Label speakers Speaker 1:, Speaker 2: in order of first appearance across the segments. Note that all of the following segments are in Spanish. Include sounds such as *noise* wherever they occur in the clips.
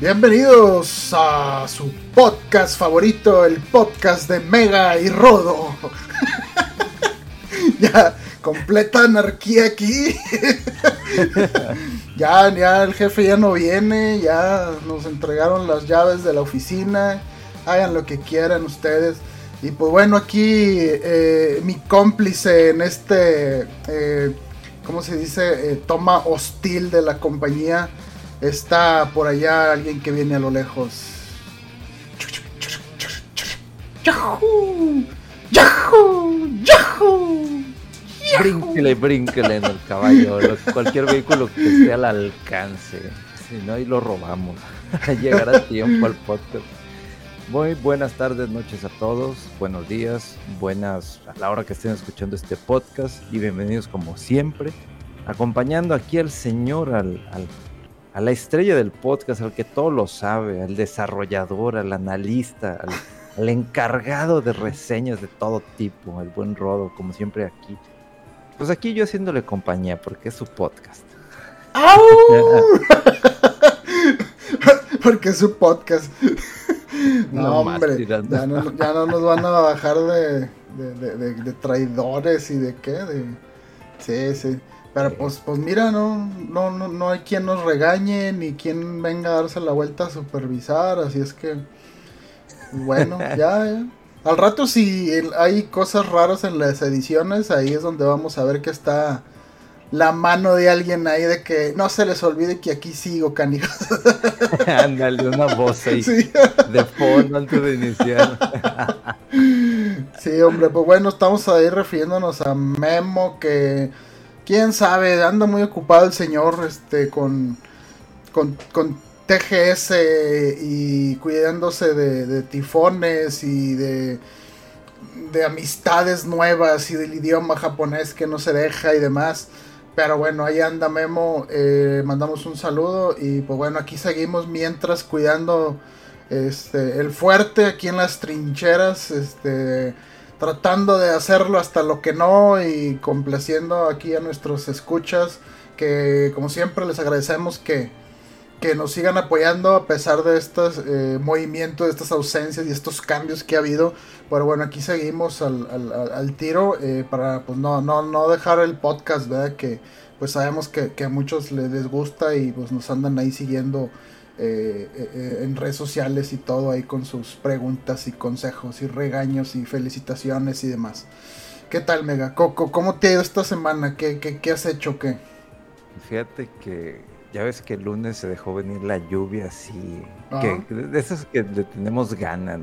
Speaker 1: Bienvenidos a su podcast favorito, el podcast de Mega y Rodo. *laughs* ya, completa anarquía aquí. *laughs* ya, ya el jefe ya no viene, ya nos entregaron las llaves de la oficina. Hagan lo que quieran ustedes. Y pues bueno, aquí eh, mi cómplice en este, eh, ¿cómo se dice? Eh, toma hostil de la compañía Está por allá alguien que viene a lo lejos. ¡Yahoo! ¡Yahoo! ¡Yahoo!
Speaker 2: Brínquele, brínquele en el caballo. cualquier vehículo que esté al alcance. Si no, ahí lo robamos. *laughs* Llegará tiempo al podcast. Muy buenas tardes, noches a todos. Buenos días, buenas a la hora que estén escuchando este podcast. Y bienvenidos como siempre. Acompañando aquí al señor, al, al a la estrella del podcast, al que todo lo sabe, al desarrollador, al analista, al, encargado de reseñas de todo tipo, el buen Rodo, como siempre aquí. Pues aquí yo haciéndole compañía, porque es su podcast. *laughs*
Speaker 1: porque es su podcast. No, hombre, ya no, nos van a bajar de, de, traidores y de qué. De... Sí, sí. Pero pues, pues mira, no, no, no, no hay quien nos regañe, ni quien venga a darse la vuelta a supervisar, así es que, bueno, *laughs* ya, ya. Al rato si hay cosas raras en las ediciones, ahí es donde vamos a ver que está la mano de alguien ahí de que no se les olvide que aquí sigo, canijos. *laughs*
Speaker 2: Ándale, una voz ahí de fondo antes de iniciar. *laughs*
Speaker 1: sí, hombre, pues bueno, estamos ahí refiriéndonos a Memo que quién sabe, anda muy ocupado el señor este con, con, TGS y cuidándose de, tifones y de, de amistades nuevas y del idioma japonés que no se deja y demás. Pero bueno, ahí anda Memo, eh, mandamos un saludo y pues bueno, aquí seguimos mientras cuidando este, el fuerte aquí en las trincheras, este, tratando de hacerlo hasta lo que no y complaciendo aquí a nuestros escuchas que como siempre les agradecemos que, que nos sigan apoyando a pesar de estos eh, movimientos, de estas ausencias y estos cambios que ha habido. Pero bueno, aquí seguimos al, al, tiro eh, para pues no, no, no dejar el podcast, ¿verdad? Que pues sabemos que, que a muchos les, les gusta y pues nos andan ahí siguiendo eh, eh, en redes sociales y todo ahí con sus preguntas y consejos y regaños y felicitaciones y demás. ¿Qué tal, Mega Coco? ¿Cómo te ha ido esta semana? ¿Qué, qué, has hecho? ¿Qué?
Speaker 2: Fíjate que ya ves que el lunes se dejó venir la lluvia así. Que, de esas que le tenemos ganas,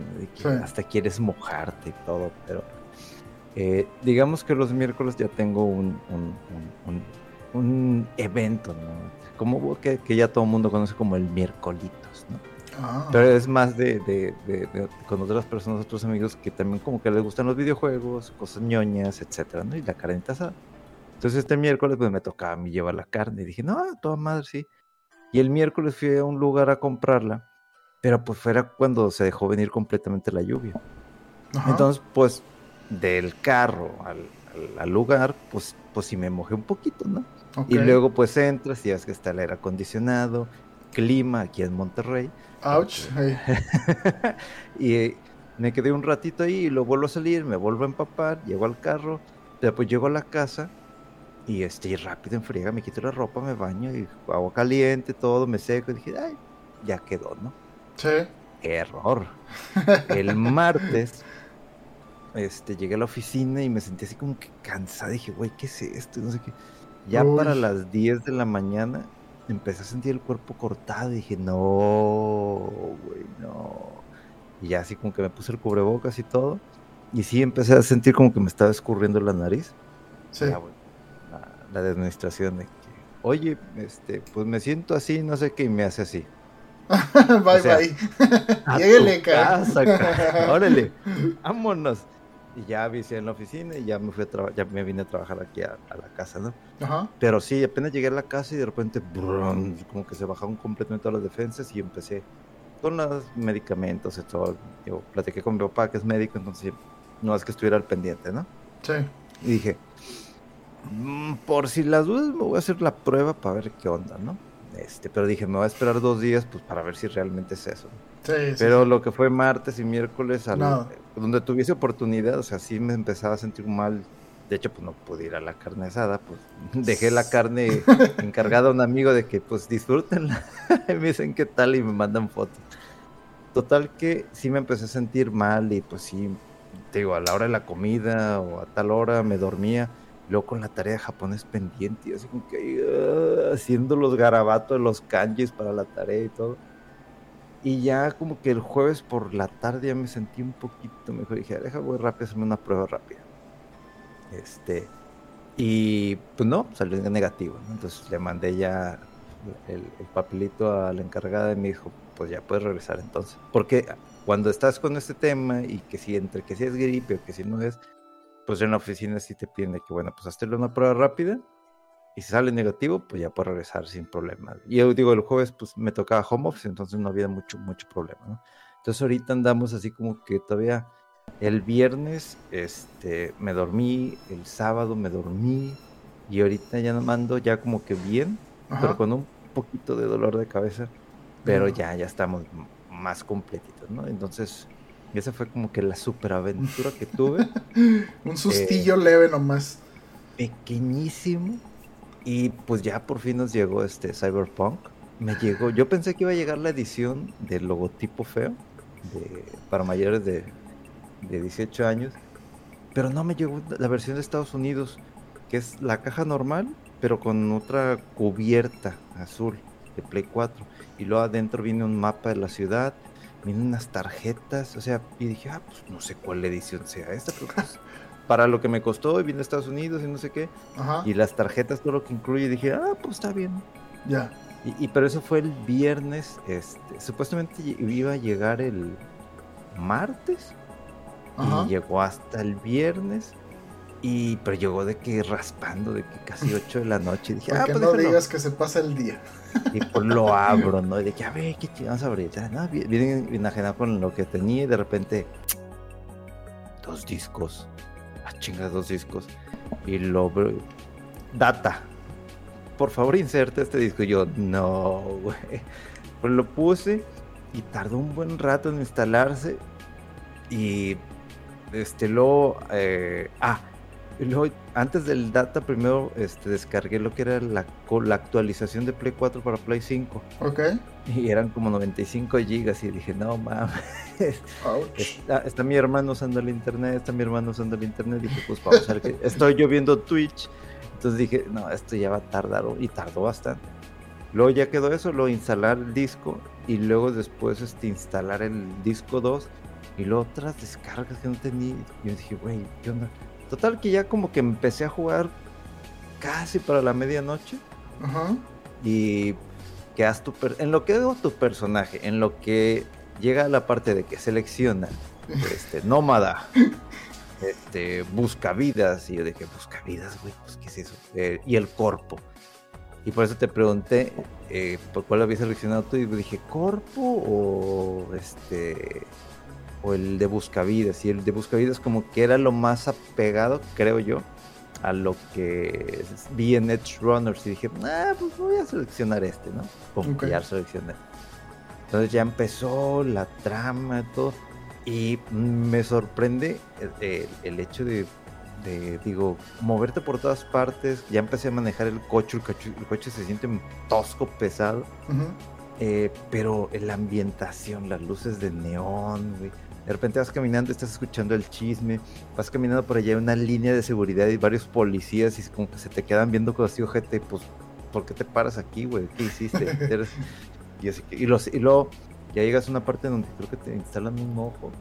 Speaker 2: hasta quieres mojarte y todo, pero eh, digamos que los miércoles ya tengo un, un, un, un evento, ¿no? Como que, ya todo el mundo conoce como el miércolitos, ¿no? Ah. Pero es más de, de, de, con otras personas, otros amigos que también como que les gustan los videojuegos, cosas ñoñas, etcétera, ¿no? Y la carnita asada. Entonces este miércoles pues me tocaba a mí llevar la carne y dije, no, toda madre, sí. Y el miércoles fui a un lugar a comprarla, pero pues fuera cuando se dejó venir completamente la lluvia. Entonces pues del carro al, al, lugar, pues, pues sí me mojé un poquito, ¿no? Y luego pues entras y ves que está el aire acondicionado, clima aquí en Monterrey.
Speaker 1: Ouch. *laughs*
Speaker 2: y me quedé un ratito ahí y luego vuelvo a salir, me vuelvo a empapar, llego al carro, después llego a la casa y estoy rápido en friega, me quito la ropa, me baño y agua caliente, todo, me seco y dije, ay, ya quedó, ¿no?
Speaker 1: Sí.
Speaker 2: Error. El martes este, llegué a la oficina y me sentí así como que cansada. Dije, güey, ¿qué es esto? No sé qué Ya para las 10 de la mañana empecé a sentir el cuerpo cortado y dije, no, güey, no. Y ya así como que me puse el cubrebocas y todo. Y sí empecé a sentir como que me estaba escurriendo la nariz. Sí. la, la administración de que, oye, este, pues me siento así, no sé qué, y me hace así. *laughs*
Speaker 1: bye, bye. *laughs* Lléguele,
Speaker 2: casa, Órale, *laughs* vámonos. Y ya avisé en la oficina y ya me fui a ya me vine a trabajar aquí a, la casa, ¿no? Ajá. Pero sí, apenas llegué a la casa y de repente, como que se bajaron completamente todas las defensas y empecé con los medicamentos y todo. Yo platiqué con mi papá, que es médico, entonces no es que estuviera al pendiente, ¿no?
Speaker 1: Sí.
Speaker 2: Y dije, mm, por si las dudas, me voy a hacer la prueba para ver qué onda, ¿no? Este, pero dije, me voy a esperar dos días pues para ver si realmente es eso. pero lo que fue martes y miércoles, donde tuviese oportunidad, o sea, sí me empezaba a sentir mal. De hecho, pues no pude ir a la carne asada, pues *laughs* dejé la carne *laughs* encargada a un amigo de que pues disfrútenla. *laughs* me dicen qué tal y me mandan fotos. Total que sí me empecé a sentir mal y pues sí, te digo, a la hora de la comida o a tal hora me dormía luego con la tarea de japonés pendiente, así como que uh, haciendo los garabatos, los kanjis para la tarea y todo. Y ya como que el jueves por la tarde ya me sentí un poquito mejor. Dije, deja voy rápido, hacerme una prueba rápida. Este, y pues no, salió negativo. Entonces le mandé ya el, el, papelito a la encargada y me dijo, pues ya puedes regresar entonces. Porque cuando estás con este tema y que si entre que si es gripe o que si no es, pues en la oficina sí te piden que, bueno, pues hazte una prueba rápida y si sale negativo, pues ya puedes regresar sin problema. Y yo digo, el jueves pues me tocaba home office, entonces no había mucho, mucho problema, ¿no? Entonces ahorita andamos así como que todavía el viernes este, me dormí, el sábado me dormí y ahorita ya mando ya como que bien, pero con un poquito de dolor de cabeza, pero ya, ya estamos más completitos, ¿no? Entonces y esa fue como que la superaventura que tuve. *laughs*
Speaker 1: Un sustillo eh, leve nomás.
Speaker 2: Pequeñísimo. Y pues ya por fin nos llegó este Cyberpunk. Me llegó, yo pensé que iba a llegar la edición del logotipo feo para mayores de, de 18 años. Pero no me llegó la versión de Estados Unidos, que es la caja normal, pero con otra cubierta azul de Play 4. Y luego adentro viene un mapa de la ciudad vienen unas tarjetas, o sea, y dije, ah, pues no sé cuál edición sea esta, pero pues, para lo que me costó, y viene a Estados Unidos y no sé qué, y las tarjetas, todo lo que incluye, dije, ah, pues está bien.
Speaker 1: Ya.
Speaker 2: Y, pero eso fue el viernes, este, supuestamente iba a llegar el martes, y llegó hasta el viernes, y pero llegó de que raspando, de que casi *laughs* 8 de la noche, dije,
Speaker 1: ah, pues no digas que se pasa el día.
Speaker 2: Y pues lo *laughs* abro, ¿no? Y de que, a ver, ¿qué a abrir? ¿no? Vienen enajenado con lo que tenía y de repente, dos discos. Ah, chingas, dos discos. Y lo data. Por favor, inserte este disco. Y yo, no, güey. Pues lo puse y tardó un buen rato en instalarse. Y este, luego, eh, ah, y luego, antes del data, primero este, descargué lo que era la, la actualización de Play 4 para Play 5.
Speaker 1: Ok.
Speaker 2: Y eran como 95 gigas y dije, no mames. Está, está, mi hermano usando el internet, está mi hermano usando el internet. Dije, pues vamos a ver que estoy yo viendo Twitch. Entonces dije, no, esto ya va a tardar y tardó bastante. Luego ya quedó eso, luego instalar el disco y luego después este, instalar el disco 2 y luego otras descargas que no tenía. Y yo dije, güey, ¿qué onda? Total que ya como que empecé a jugar casi para la medianoche. Ajá. Y quedas tu en lo que hago tu personaje, en lo que llega a la parte de que selecciona *laughs* este nómada, este busca vidas y yo dije busca vidas, güey, pues qué es eso eh, y el corpo. Y por eso te pregunté eh, por cuál habías seleccionado tú y dije corpo o este o el de Buscavidas. Y el de Buscavidas como que era lo más apegado, creo yo, a lo que vi en Edge Runners. Y dije, ah, pues voy a seleccionar este, ¿no? Como ya seleccioné. Entonces ya empezó la trama y todo. Y me sorprende el, hecho de, digo, moverte por todas partes. Ya empecé a manejar el coche, el coche, se siente tosco, pesado. Eh, pero la ambientación, las luces de neón, De repente vas caminando, estás escuchando el chisme, vas caminando por allá, hay una línea de seguridad y varios policías y como que se te quedan viendo con así, ojete, pues, ¿por qué te paras aquí, güey? ¿Qué hiciste? *laughs* y, así y, los, y luego ya llegas a una parte donde creo que te instalan un ojo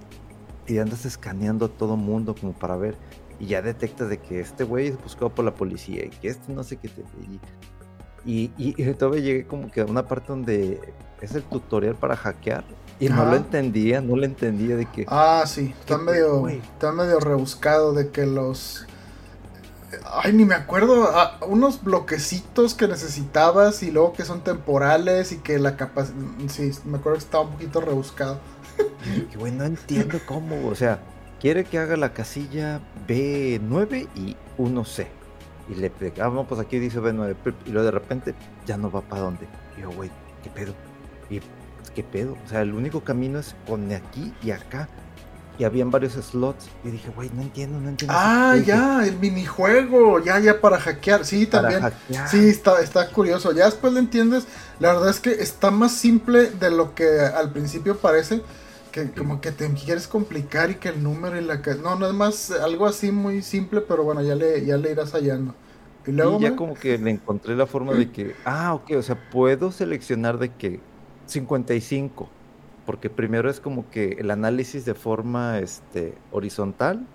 Speaker 2: y andas escaneando a todo mundo como para ver y ya detectas de que este güey es buscado por la policía y que este no sé qué te... Y, y, y todavía llegué como que a una parte donde es el tutorial para hackear y no lo entendía, no lo entendía de que...
Speaker 1: Ah, sí, está medio, está medio rebuscado de que los... Ay, ni me acuerdo, ah, unos bloquecitos que necesitabas y luego que son temporales y que la capacidad... Sí, me acuerdo que estaba un poquito rebuscado. *laughs*
Speaker 2: Y güey, no entiendo cómo, o sea, quiere que haga la casilla B9 y 1C. Y le ah, no, pues aquí dice B9, y luego de repente ya no va para dónde. Y yo, güey, ¿qué pedo? Y ¿qué pedo? O sea, el único camino es pone aquí y acá. Y habían varios slots. Y dije, güey, no entiendo, no entiendo.
Speaker 1: Ah, ya, el minijuego, ya, ya para hackear. Sí, también. Sí, está, está curioso. Ya después lo entiendes. La verdad es que está más simple de lo que al principio parece. Que como que te quieres complicar y que el número y la que. No, no es más algo así muy simple, pero bueno, ya le, ya le irás hallando.
Speaker 2: Y luego. ya como que le encontré la forma de que. Ah, ok, o sea, puedo seleccionar de que 55, porque primero es como que el análisis de forma este, horizontal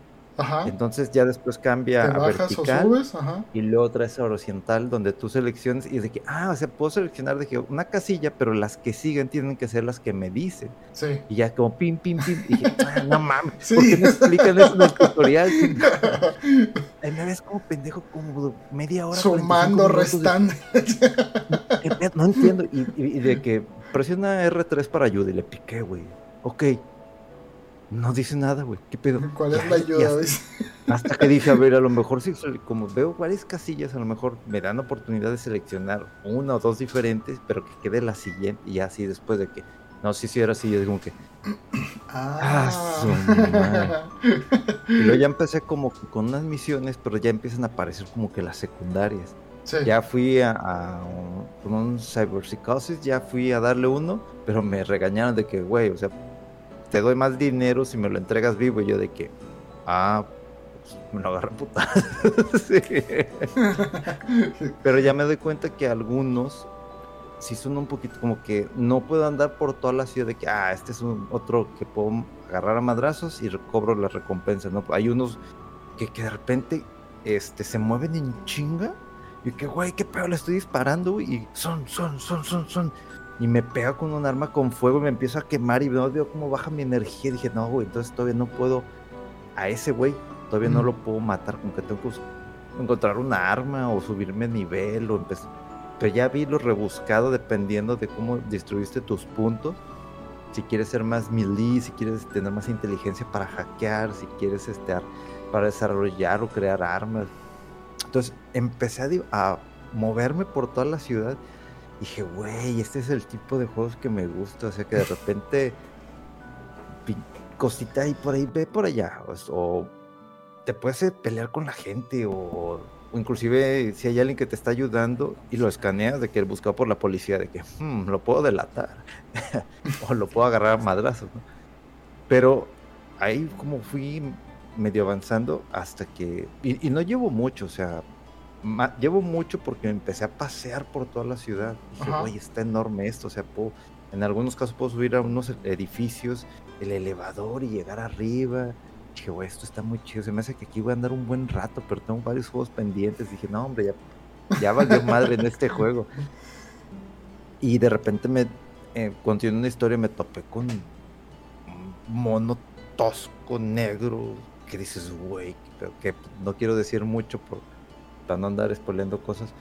Speaker 2: entonces ya después cambia a vertical y luego otra es horizontal donde tú selecciones y de que, ah, o sea, puedo seleccionar de que una casilla, pero las que siguen tienen que ser las que me dicen. Sí. Y ya como pim, pim, pim. Y dije, ah, no mames, ¿por qué no explican eso en el *laughs* tutorial? Ahí me ves como pendejo como media hora.
Speaker 1: Sumando, restando. *laughs*
Speaker 2: no entiendo. Y, y de que presiona R3 para ayuda y le piqué, güey. Ok, no dice nada, güey. ¿Qué pedo?
Speaker 1: ¿Cuál es la ayuda? *laughs*
Speaker 2: Hasta, que dije, a ver, a lo mejor si como veo varias casillas, a lo mejor me dan oportunidad de seleccionar una o dos diferentes, pero que quede la siguiente y así después de que. No, si sí, era así, yo digo que. *clears throat* Ah, ah y luego ya empecé como con unas misiones, pero ya empiezan a aparecer como que las secundarias. Ya fui a, un, un cyberpsychosis, ya fui a darle uno, pero me regañaron de que, güey, o sea, te doy más dinero si me lo entregas vivo. Y yo de que, ah, pues me lo agarra puta. *laughs* Pero ya me doy cuenta que algunos sí son un poquito como que no puedo andar por toda la ciudad de que, ah, este es un otro que puedo agarrar a madrazos y cobro la recompensa, ¿no? Hay unos que, que de repente este, se mueven en chinga y que, güey, qué pedo, le estoy disparando y son, son, son, son, son y me pega con un arma con fuego y me empiezo a quemar y veo, veo cómo baja mi energía. Y dije, no, güey, entonces todavía no puedo a ese güey, todavía no lo puedo matar, como que tengo que encontrar una arma o subirme nivel o empezar. Pero ya vi lo rebuscado dependiendo de cómo destruiste tus puntos. Si quieres ser más melee, si quieres tener más inteligencia para hackear, si quieres estar para desarrollar o crear armas. Entonces empecé a, a moverme por toda la ciudad dije, güey, este es el tipo de juegos que me gusta. O sea, que de *laughs* repente, cosita ahí por ahí, ve por allá. O, te puedes eh, pelear con la gente, o, inclusive si hay alguien que te está ayudando y lo escaneas de que él buscado por la policía, de que hmm, lo puedo delatar, *laughs* o lo puedo agarrar a madrazos. Pero ahí como fui medio avanzando hasta que, y no llevo mucho, o sea, llevo mucho porque empecé a pasear por toda la ciudad. Dije, güey, está enorme esto. O sea, puedo, en algunos casos puedo subir a unos edificios, el elevador y llegar arriba. Dije, güey, esto está muy chido. Se me hace que aquí voy a andar un buen rato, pero tengo varios juegos pendientes. Dije, no, hombre, ya, ya valió madre en este juego. Y de repente me, eh, continuando una historia, me topé con un mono tosco, negro, que dices, güey, que no quiero decir mucho por no andar spoileando cosas.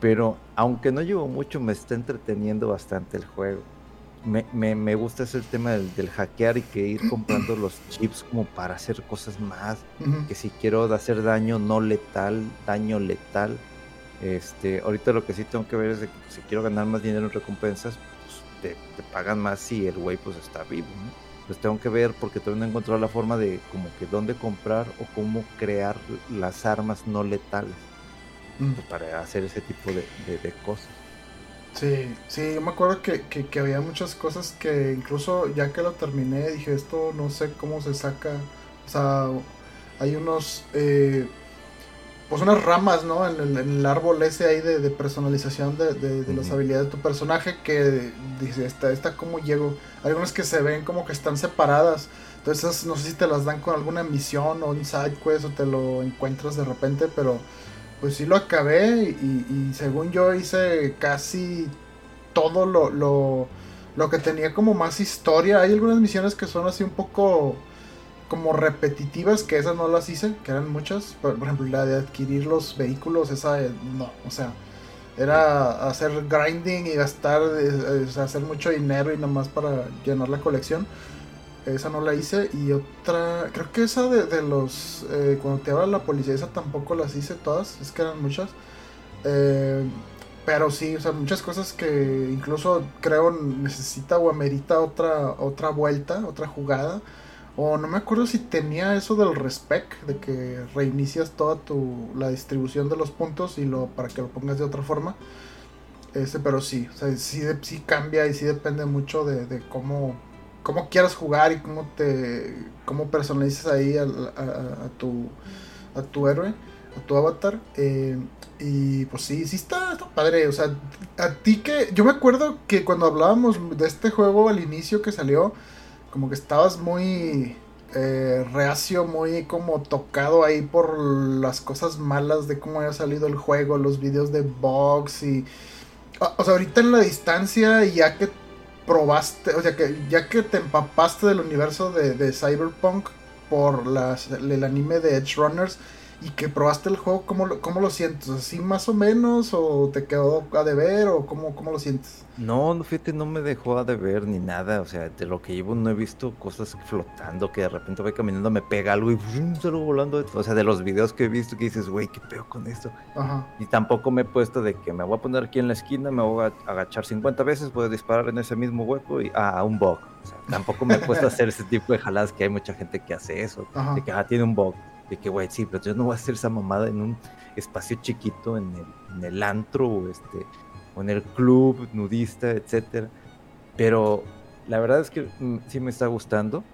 Speaker 2: Pero aunque no llevo mucho, me está entreteniendo bastante el juego. Me, me, me gusta ese tema del, hackear y que ir *clears throat* comprando los chips como para hacer cosas más. Que si quiero hacer daño no letal, daño letal. Este, ahorita lo que sí tengo que ver es que si quiero ganar más dinero en recompensas, pues te, pagan más si el güey pues está vivo, Pues tengo que ver porque todavía no he encontrado la forma de como que dónde comprar o cómo crear las armas no letales. Mm. Pues, para hacer ese tipo de, cosas.
Speaker 1: Sí, sí, yo me acuerdo que, que, había muchas cosas que incluso ya que lo terminé dije, esto no sé cómo se saca. O sea, hay unos... Eh, pues unas ramas, ¿no? En el, árbol ese ahí de, personalización de, de, las habilidades de tu personaje que dice, esta, esta cómo llego. Hay algunas que se ven como que están separadas. Entonces no sé si te las dan con alguna misión o un side quest o te lo encuentras de repente, pero pues sí lo acabé y, según yo hice casi todo lo, lo, lo que tenía como más historia. Hay algunas misiones que son así un poco como repetitivas, que esas no las hice, que eran muchas. Por, ejemplo, la de adquirir los vehículos, esa eh, no, o sea, era hacer grinding y gastar, eh, hacer mucho dinero y nomás para llenar la colección. Esa no la hice. Y otra, creo que esa de, los, eh, cuando te habla la policía, esa tampoco las hice todas, es que eran muchas. pero sí, o sea, muchas cosas que incluso creo necesita o amerita otra, otra vuelta, otra jugada. O no me acuerdo si tenía eso del respec, de que reinicias toda tu la distribución de los puntos y lo para que lo pongas de otra forma. Ese, pero sí, sí, sí cambia y sí depende mucho de, cómo, cómo quieras jugar y cómo te cómo personalizas ahí a, tu a tu héroe, a tu avatar. Eh, y pues sí, sí está, está, padre. O sea, a ti que. Yo me acuerdo que cuando hablábamos de este juego al inicio que salió, como que estabas muy eh, reacio, muy como tocado ahí por las cosas malas de cómo había salido el juego, los videos de bugs y... O sea, ahorita en la distancia, ya que probaste, o sea, que ya que te empapaste del universo de, Cyberpunk por las, el anime de Edge Runners, y que probaste el juego, ¿cómo lo, cómo lo sientes? ¿Así más o menos? ¿O te quedó a deber? ¿O cómo, cómo lo sientes?
Speaker 2: No, fíjate, no me dejó a deber ni nada. O sea, de lo que llevo no he visto cosas flotando que de repente voy caminando, me pega algo y salgo volando. O sea, de los videos que he visto que dices, güey, qué peor con esto. Ajá. Y tampoco me he puesto de que me voy a poner aquí en la esquina, me voy a agachar 50 veces, voy a disparar en ese mismo hueco y ah, un bug. O sea, tampoco me he puesto a *laughs* hacer ese tipo de jaladas que hay mucha gente que hace eso. De que ah, tiene un bug de que, güey, sí, pero yo no voy a hacer esa mamada en un espacio chiquito, en el, en el antro o, este, o en el club nudista, etcétera. Pero la verdad es que mm, sí me está gustando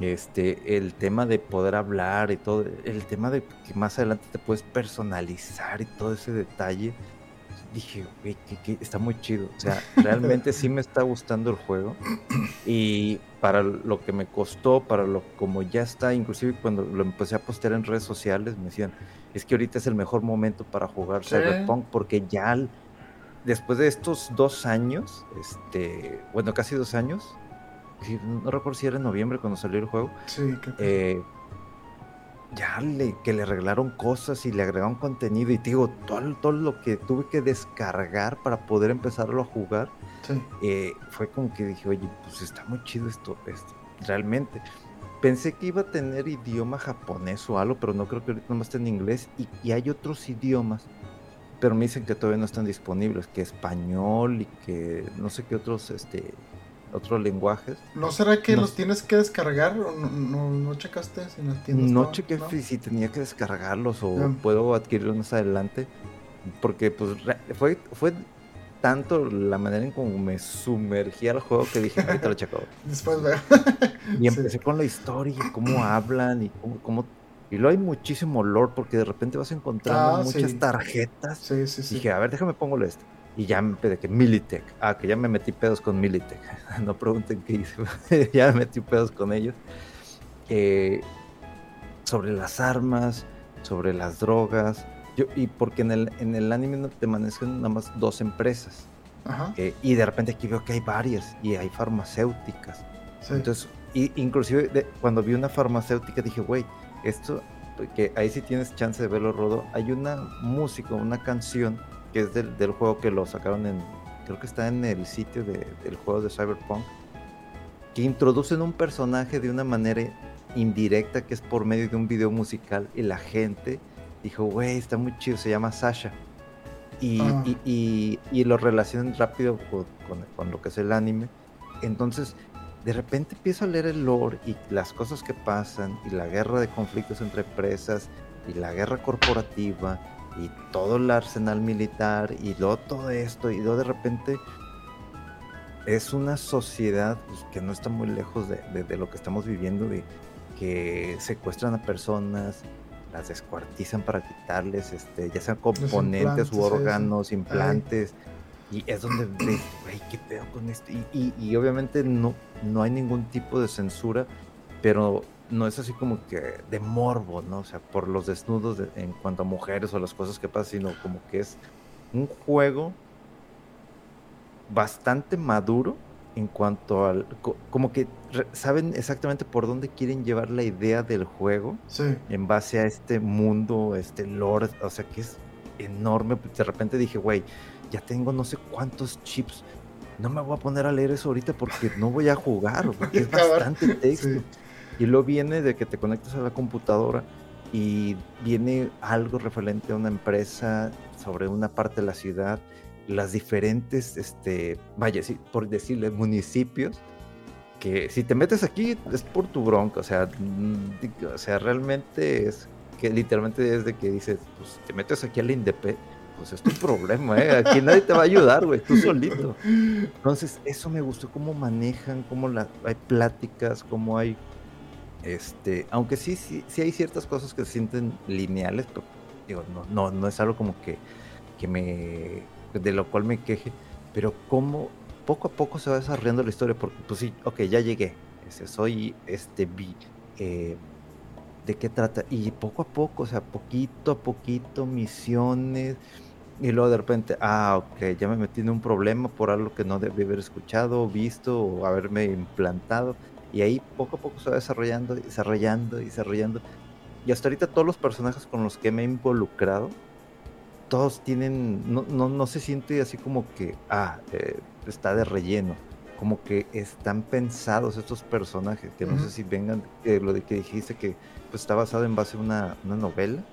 Speaker 2: este el tema de poder hablar y todo el tema de que más adelante te puedes personalizar y todo ese detalle. Dije güey que, está muy chido. O sea *laughs* realmente sí me está gustando el juego. Y para lo que me costó, para lo como ya está, inclusive cuando lo empecé a postear en redes sociales, me decían, es que ahorita es el mejor momento para jugar Cyberpunk porque ya después de estos dos años, este, bueno, casi dos años, no recuerdo si era en noviembre cuando salió el juego, eh, ya le, que le arreglaron cosas y le agregaron contenido y digo, todo, todo lo que tuve que descargar para poder empezarlo a jugar eh, fue como que dije, oye, pues está muy chido esto, esto, realmente. Pensé que iba a tener idioma japonés o algo, pero no creo que ahorita nomás esté en inglés. Y, hay otros idiomas, pero me dicen que todavía no están disponibles, que español y que no sé qué otros, este, otros lenguajes.
Speaker 1: ¿No será que los tienes que descargar? ¿O no, no, checaste si
Speaker 2: No chequé si tenía que descargarlos o puedo adquirirlos más adelante. Porque pues fue, fue tanto la manera en cómo me sumergí al juego que dije, ahorita lo checo. *laughs*
Speaker 1: Después veo.
Speaker 2: y empecé con la historia, cómo hablan y cómo, Y luego hay muchísimo olor porque de repente vas encontrando ah, muchas tarjetas.
Speaker 1: Sí, sí, sí.
Speaker 2: dije, a ver, déjame pongo esto. Y ya me pedí que Militech. Ah, que ya me metí pedos con Militech. *laughs* no pregunten qué hice. *laughs* ya me metí pedos con ellos. Eh, sobre las armas, sobre las drogas y porque en el, en el anime manejan nada más dos empresas. Eh, y de repente aquí veo que hay varias y hay farmacéuticas. Entonces, y, inclusive cuando vi una farmacéutica dije, güey, esto, que ahí sí tienes chance de verlo, Rodo, hay una música, una canción que es del, del juego que lo sacaron en, creo que está en el sitio de, del juego de Cyberpunk, que introducen un personaje de una manera indirecta que es por medio de un video musical y la gente dijo, güey, está muy chido, se llama Sasha. Y, ah. y, y, lo relacionan rápido con, con, lo que es el anime. Entonces, de repente empiezo a leer el lore y las cosas que pasan, y la guerra de conflictos entre empresas, y la guerra corporativa, y todo el arsenal militar y luego todo esto y luego de repente es una sociedad pues, que no está muy lejos de, lo que estamos viviendo, de que secuestran a personas, las descuartizan para quitarles, este, ya sean componentes u órganos, implantes. Y es donde *clears throat* ves, güey, qué pedo con esto. Y, y, obviamente no, no hay ningún tipo de censura, pero no es así como que de morbo, ¿no? O sea, por los desnudos en cuanto a mujeres o las cosas que pasan, sino como que es un juego bastante maduro en cuanto al como que saben exactamente por dónde quieren llevar la idea del juego en base a este mundo, este lore, o sea que es enorme. De repente dije, güey, ya tengo no sé cuántos chips. No me voy a poner a leer eso ahorita porque no voy a jugar, porque *laughs* es bastante texto. Y luego viene de que te conectas a la computadora y viene algo referente a una empresa sobre una parte de la ciudad, las diferentes, este, vaya, sí, por decirle, municipios, que si te metes aquí es por tu bronca, o sea, mm, o sea, realmente es que literalmente es de que dices, pues te metes aquí a la INDEP, pues es tu problema, ¿eh? Aquí nadie te va a ayudar, güey, tú solito. Entonces, eso me gustó, cómo manejan, cómo la, hay pláticas, cómo hay este, aunque sí, sí, sí hay ciertas cosas que se sienten lineales, pero digo, no, no, no es algo como que, que me, de lo cual me queje, pero como poco a poco se va desarrollando la historia, porque pues sí, ok, ya llegué, ese, soy este, vi, eh, de qué trata, y poco a poco, o sea, poquito a poquito, misiones, y luego de repente, ah, ok, ya me metí en un problema por algo que no debí haber escuchado, visto o haberme implantado. Y ahí poco a poco se va desarrollando, desarrollando, y desarrollando. Y hasta ahorita todos los personajes con los que me he involucrado, todos tienen, no, no, no se siente así como que, ah, eh, está de relleno. Como que están pensados estos personajes, que no sé si vengan, eh, lo de que dijiste que pues, está basado en base a una, una novela.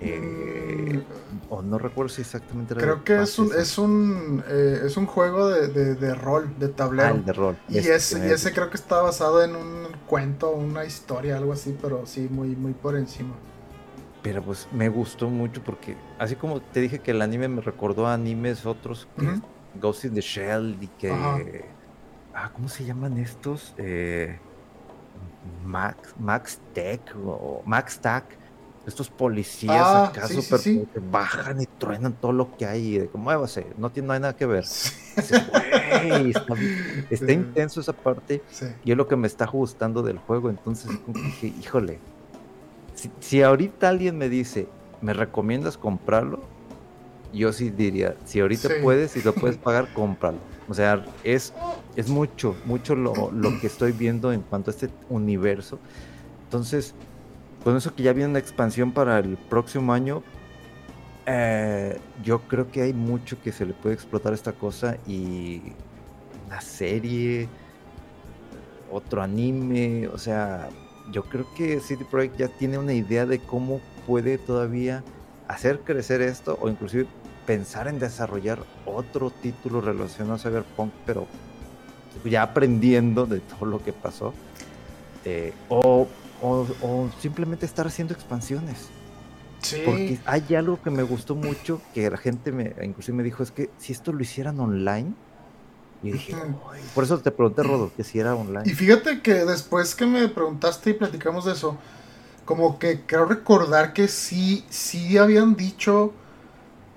Speaker 2: Eh, o no recuerdo si exactamente
Speaker 1: era Creo que es un, es un, eh, es un juego de, de, rol, de tablero.
Speaker 2: Ah, de rol.
Speaker 1: Y, ese, y ese creo que está basado en un cuento, una historia, algo así, pero sí, muy, muy por encima.
Speaker 2: Pero pues me gustó mucho porque, así como te dije que el anime me recordó a animes otros, que Ghost in the Shell y que. Ah, ¿cómo se llaman estos? Eh, Max, Max Tech o Max Tack estos policías ah, acá super bajan y truenan todo lo que hay y de que muévase, no tiene nada que ver. está, *laughs* intenso esa parte y es lo que me está gustando del juego. Entonces dije, híjole, si, ahorita alguien me dice, ¿me recomiendas comprarlo? Yo sí diría, si ahorita puedes y lo puedes *laughs* pagar, cómpralo. O sea, es, es mucho, mucho lo, lo que estoy viendo en cuanto a este universo. Entonces, con eso que ya viene una expansión para el próximo año, eh, yo creo que hay mucho que se le puede explotar a esta cosa y una serie, otro anime, o sea, yo creo que City Project ya tiene una idea de cómo puede todavía hacer crecer esto o inclusive pensar en desarrollar otro título relacionado a Cyberpunk, pero ya aprendiendo de todo lo que pasó. Eh, o o, simplemente estar haciendo expansiones. Sí. Porque hay algo que me gustó mucho, que la gente me, inclusive me dijo, es que si esto lo hicieran online, y dije, por eso te pregunté, Rodo, que si era online.
Speaker 1: Y fíjate que después que me preguntaste y platicamos de eso, como que creo recordar que sí, sí habían dicho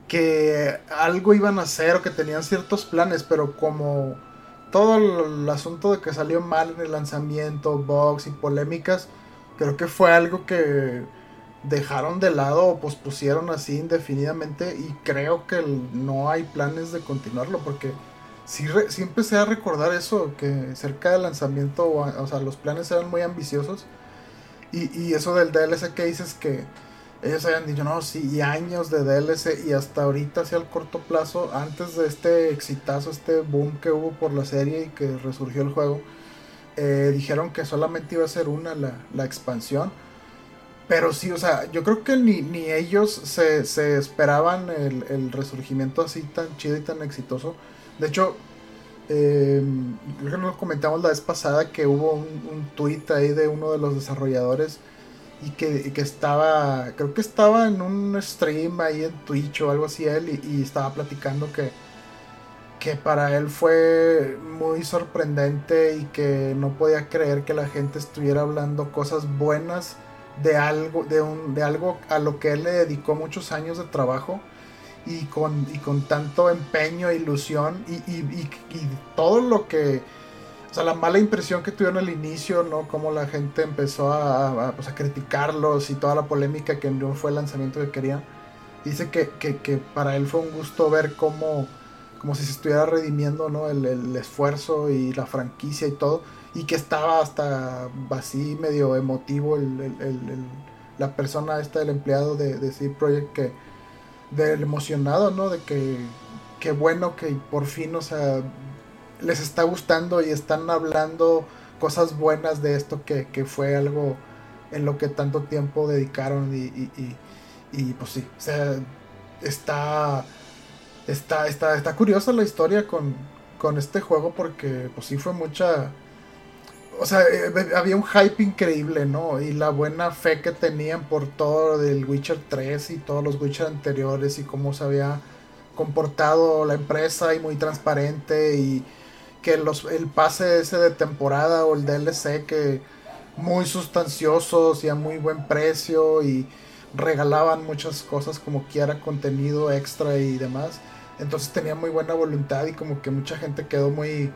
Speaker 1: que algo iban a hacer o que tenían ciertos planes, pero como todo el, asunto de que salió mal en el lanzamiento, bugs y polémicas, creo que fue algo que dejaron de lado o pospusieron así indefinidamente y creo que no hay planes de continuarlo porque sí, empecé a recordar eso, que cerca del lanzamiento, o, sea, los planes eran muy ambiciosos y, eso del DLC que dices que ellos habían dicho, no, sí, y años de DLC y hasta ahorita, hacia el corto plazo, antes de este exitazo, este boom que hubo por la serie y que resurgió el juego, eh, dijeron que solamente iba a ser una la, expansión. Pero sí, o sea, yo creo que ni, ni ellos se, esperaban el, resurgimiento así tan chido y tan exitoso. De hecho, eh, creo que nos comentamos la vez pasada que hubo un, un tweet ahí de uno de los desarrolladores y que, estaba, creo que estaba en un stream ahí en Twitch o algo así él y, estaba platicando que, que para él fue muy sorprendente y que no podía creer que la gente estuviera hablando cosas buenas de algo, de, un, de algo a lo que él le dedicó muchos años de trabajo y con, y con tanto empeño e ilusión y, y todo lo que o sea, la mala impresión que tuvieron al inicio, ¿no? Como la gente empezó a, pues, a, criticarlos y toda la polémica que no fue el lanzamiento que querían. Dice que, para él fue un gusto ver cómo, como si se estuviera redimiendo, ¿no? El, esfuerzo y la franquicia y todo. Y que estaba hasta así medio emotivo la persona esta, el empleado de, de CD Projekt, que del emocionado, ¿no? De que, qué bueno que por fin, o sea, les está gustando y están hablando cosas buenas de esto que, fue algo en lo que tanto tiempo dedicaron y, y, pues sí, o sea, está, está, está, está curiosa la historia con, con este juego porque pues sí fue mucha... O sea, eh, había un hype increíble, ¿no? Y la buena fe que tenían por todo del Witcher 3 y todos los Witcher anteriores y cómo se había comportado la empresa y muy transparente y, que los, el pase ese de temporada o el DLC que muy sustanciosos y a muy buen precio y regalaban muchas cosas como quiera contenido extra y demás. Entonces tenía muy buena voluntad y como que mucha gente quedó muy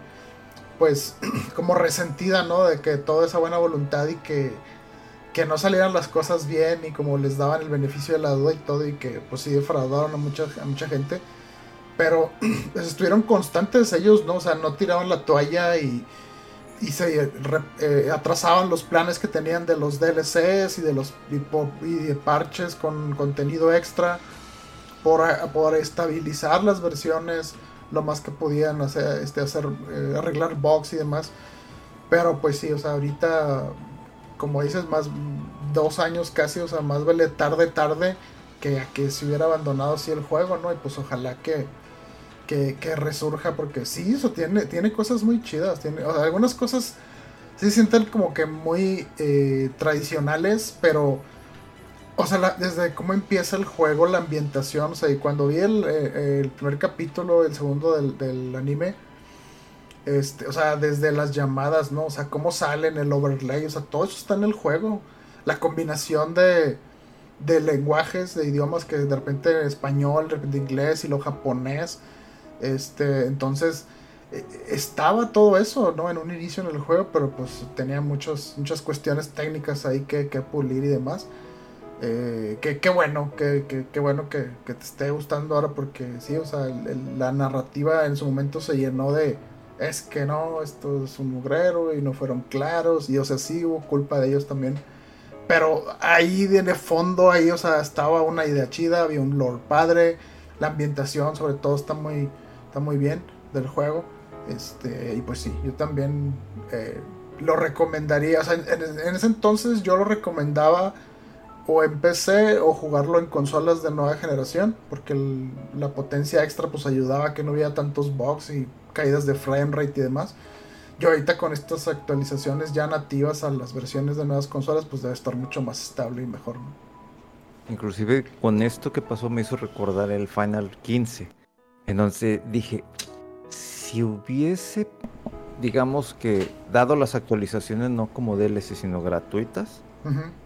Speaker 1: pues *clears throat* como resentida, ¿no? De que toda esa buena voluntad y que que no salieran las cosas bien y como les daban el beneficio de la duda y todo y que pues sí defraudaron a mucha, mucha gente pero *clears throat* pues, estuvieron constantes ellos, ¿no? O sea, no tiraban la toalla y, y se eh, atrasaban los planes que tenían de los DLCs y de los y, parches con contenido extra por, por, estabilizar las versiones lo más que podían hacer, este, hacer eh, arreglar bugs y demás. Pero pues sí, o sea, ahorita, como dices, más dos años casi, o sea, más vale tarde, tarde que a que se hubiera abandonado así el juego, ¿no? Y pues ojalá que, que, resurja, porque sí, eso tiene, tiene cosas muy chidas. Tiene, algunas cosas sí sienten como que muy eh, tradicionales, pero, o sea, desde cómo empieza el juego, la ambientación, o sea, y cuando vi el, eh, el primer capítulo, el segundo del, anime, este, o sea, desde las llamadas, ¿no? O sea, cómo salen, el overlay, o sea, todo eso está en el juego. La combinación de, de lenguajes, de idiomas que de repente español, de repente inglés y lo japonés. Este, entonces e, estaba todo eso, ¿no? En un inicio en el juego, pero pues tenía muchos, muchas cuestiones técnicas ahí que, pulir y demás. Eh, que, bueno, que, bueno que, te esté gustando ahora porque sí, o sea, la narrativa en su momento se llenó de es que no, esto es un mugrero y no fueron claros y o sea, sí hubo culpa de ellos también. Pero ahí de fondo, ahí, o sea, estaba una idea chida, había un lord padre, la ambientación sobre todo está muy, muy bien del juego. Este, y pues sí, yo también eh, lo recomendaría. O sea, en, ese entonces yo lo recomendaba o en PC o jugarlo en consolas de nueva generación, porque la potencia extra pues ayudaba a que no hubiera tantos bugs y caídas de frame rate y demás. Yo ahorita con estas actualizaciones ya nativas a las versiones de nuevas consolas, pues debe estar mucho más estable y mejor.
Speaker 2: Inclusive con esto que pasó me hizo recordar el Final 15 entonces dije, si hubiese, digamos que, dado las actualizaciones no como DLC, sino gratuitas,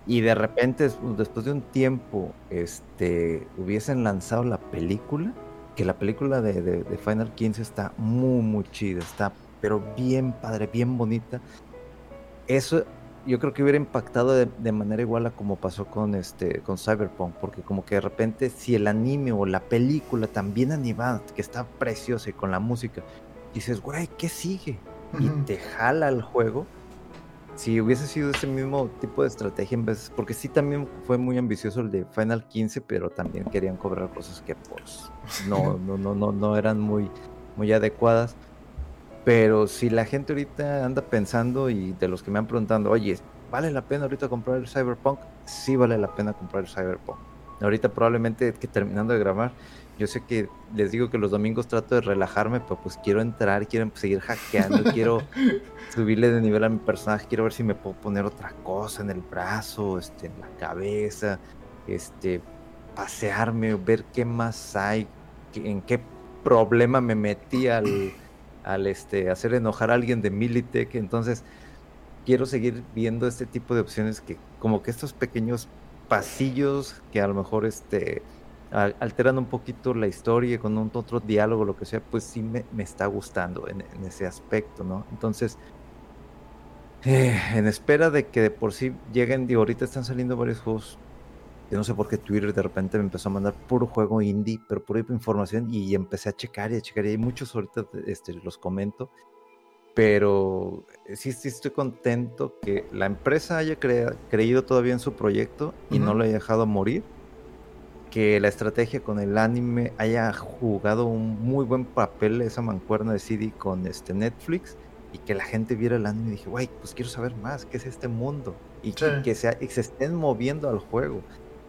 Speaker 2: y de repente, después de un tiempo, este, hubiesen lanzado la película, que la película de, de Final 15 está muy, muy chida, está, pero bien padre, bien bonita. Eso yo creo que hubiera impactado de, manera igual a como pasó con este con Cyberpunk, porque como que de repente si el anime o la película también animada, que está preciosa y con la música, dices, güey, ¿qué sigue? Y te jala el juego. Si hubiese sido ese mismo tipo de estrategia en vez, porque sí también fue muy ambicioso el de Final 15, pero también querían cobrar cosas que pues no, *laughs* no, no, no, no eran muy, muy adecuadas. Pero si la gente ahorita anda pensando y de los que me han preguntando, oye, ¿vale la pena ahorita comprar el Cyberpunk? Sí vale la pena comprar el Cyberpunk. Ahorita probablemente que terminando de grabar, yo sé que les digo que los domingos trato de relajarme, pero pues quiero entrar, quiero seguir hackeando, *laughs* quiero subirle de nivel a mi personaje, quiero ver si me puedo poner otra cosa en el brazo, este, en la cabeza, este, pasearme, ver qué más hay, en qué problema me metí al, al este, hacer enojar a alguien de Militech. Entonces, quiero seguir viendo este tipo de opciones que, como que estos pequeños pasillos que a lo mejor este alteran un poquito la historia con un otro diálogo, lo que sea, pues sí me, está gustando en, ese aspecto, ¿no? Entonces, eh, en espera de que de por sí lleguen, digo, ahorita están saliendo varios juegos. Yo no sé por qué Twitter de repente me empezó a mandar puro juego indie, pero pura información y empecé a checar y a checar. Y hay muchos ahorita, este, los comento. Pero sí, sí estoy contento que la empresa haya creído todavía en su proyecto y no lo haya dejado morir que la estrategia con el anime haya jugado un muy buen papel esa mancuerna de CD con este Netflix y que la gente viera el anime y dije, güey, pues quiero saber más, ¿qué es este mundo? Y que, se, estén moviendo al juego.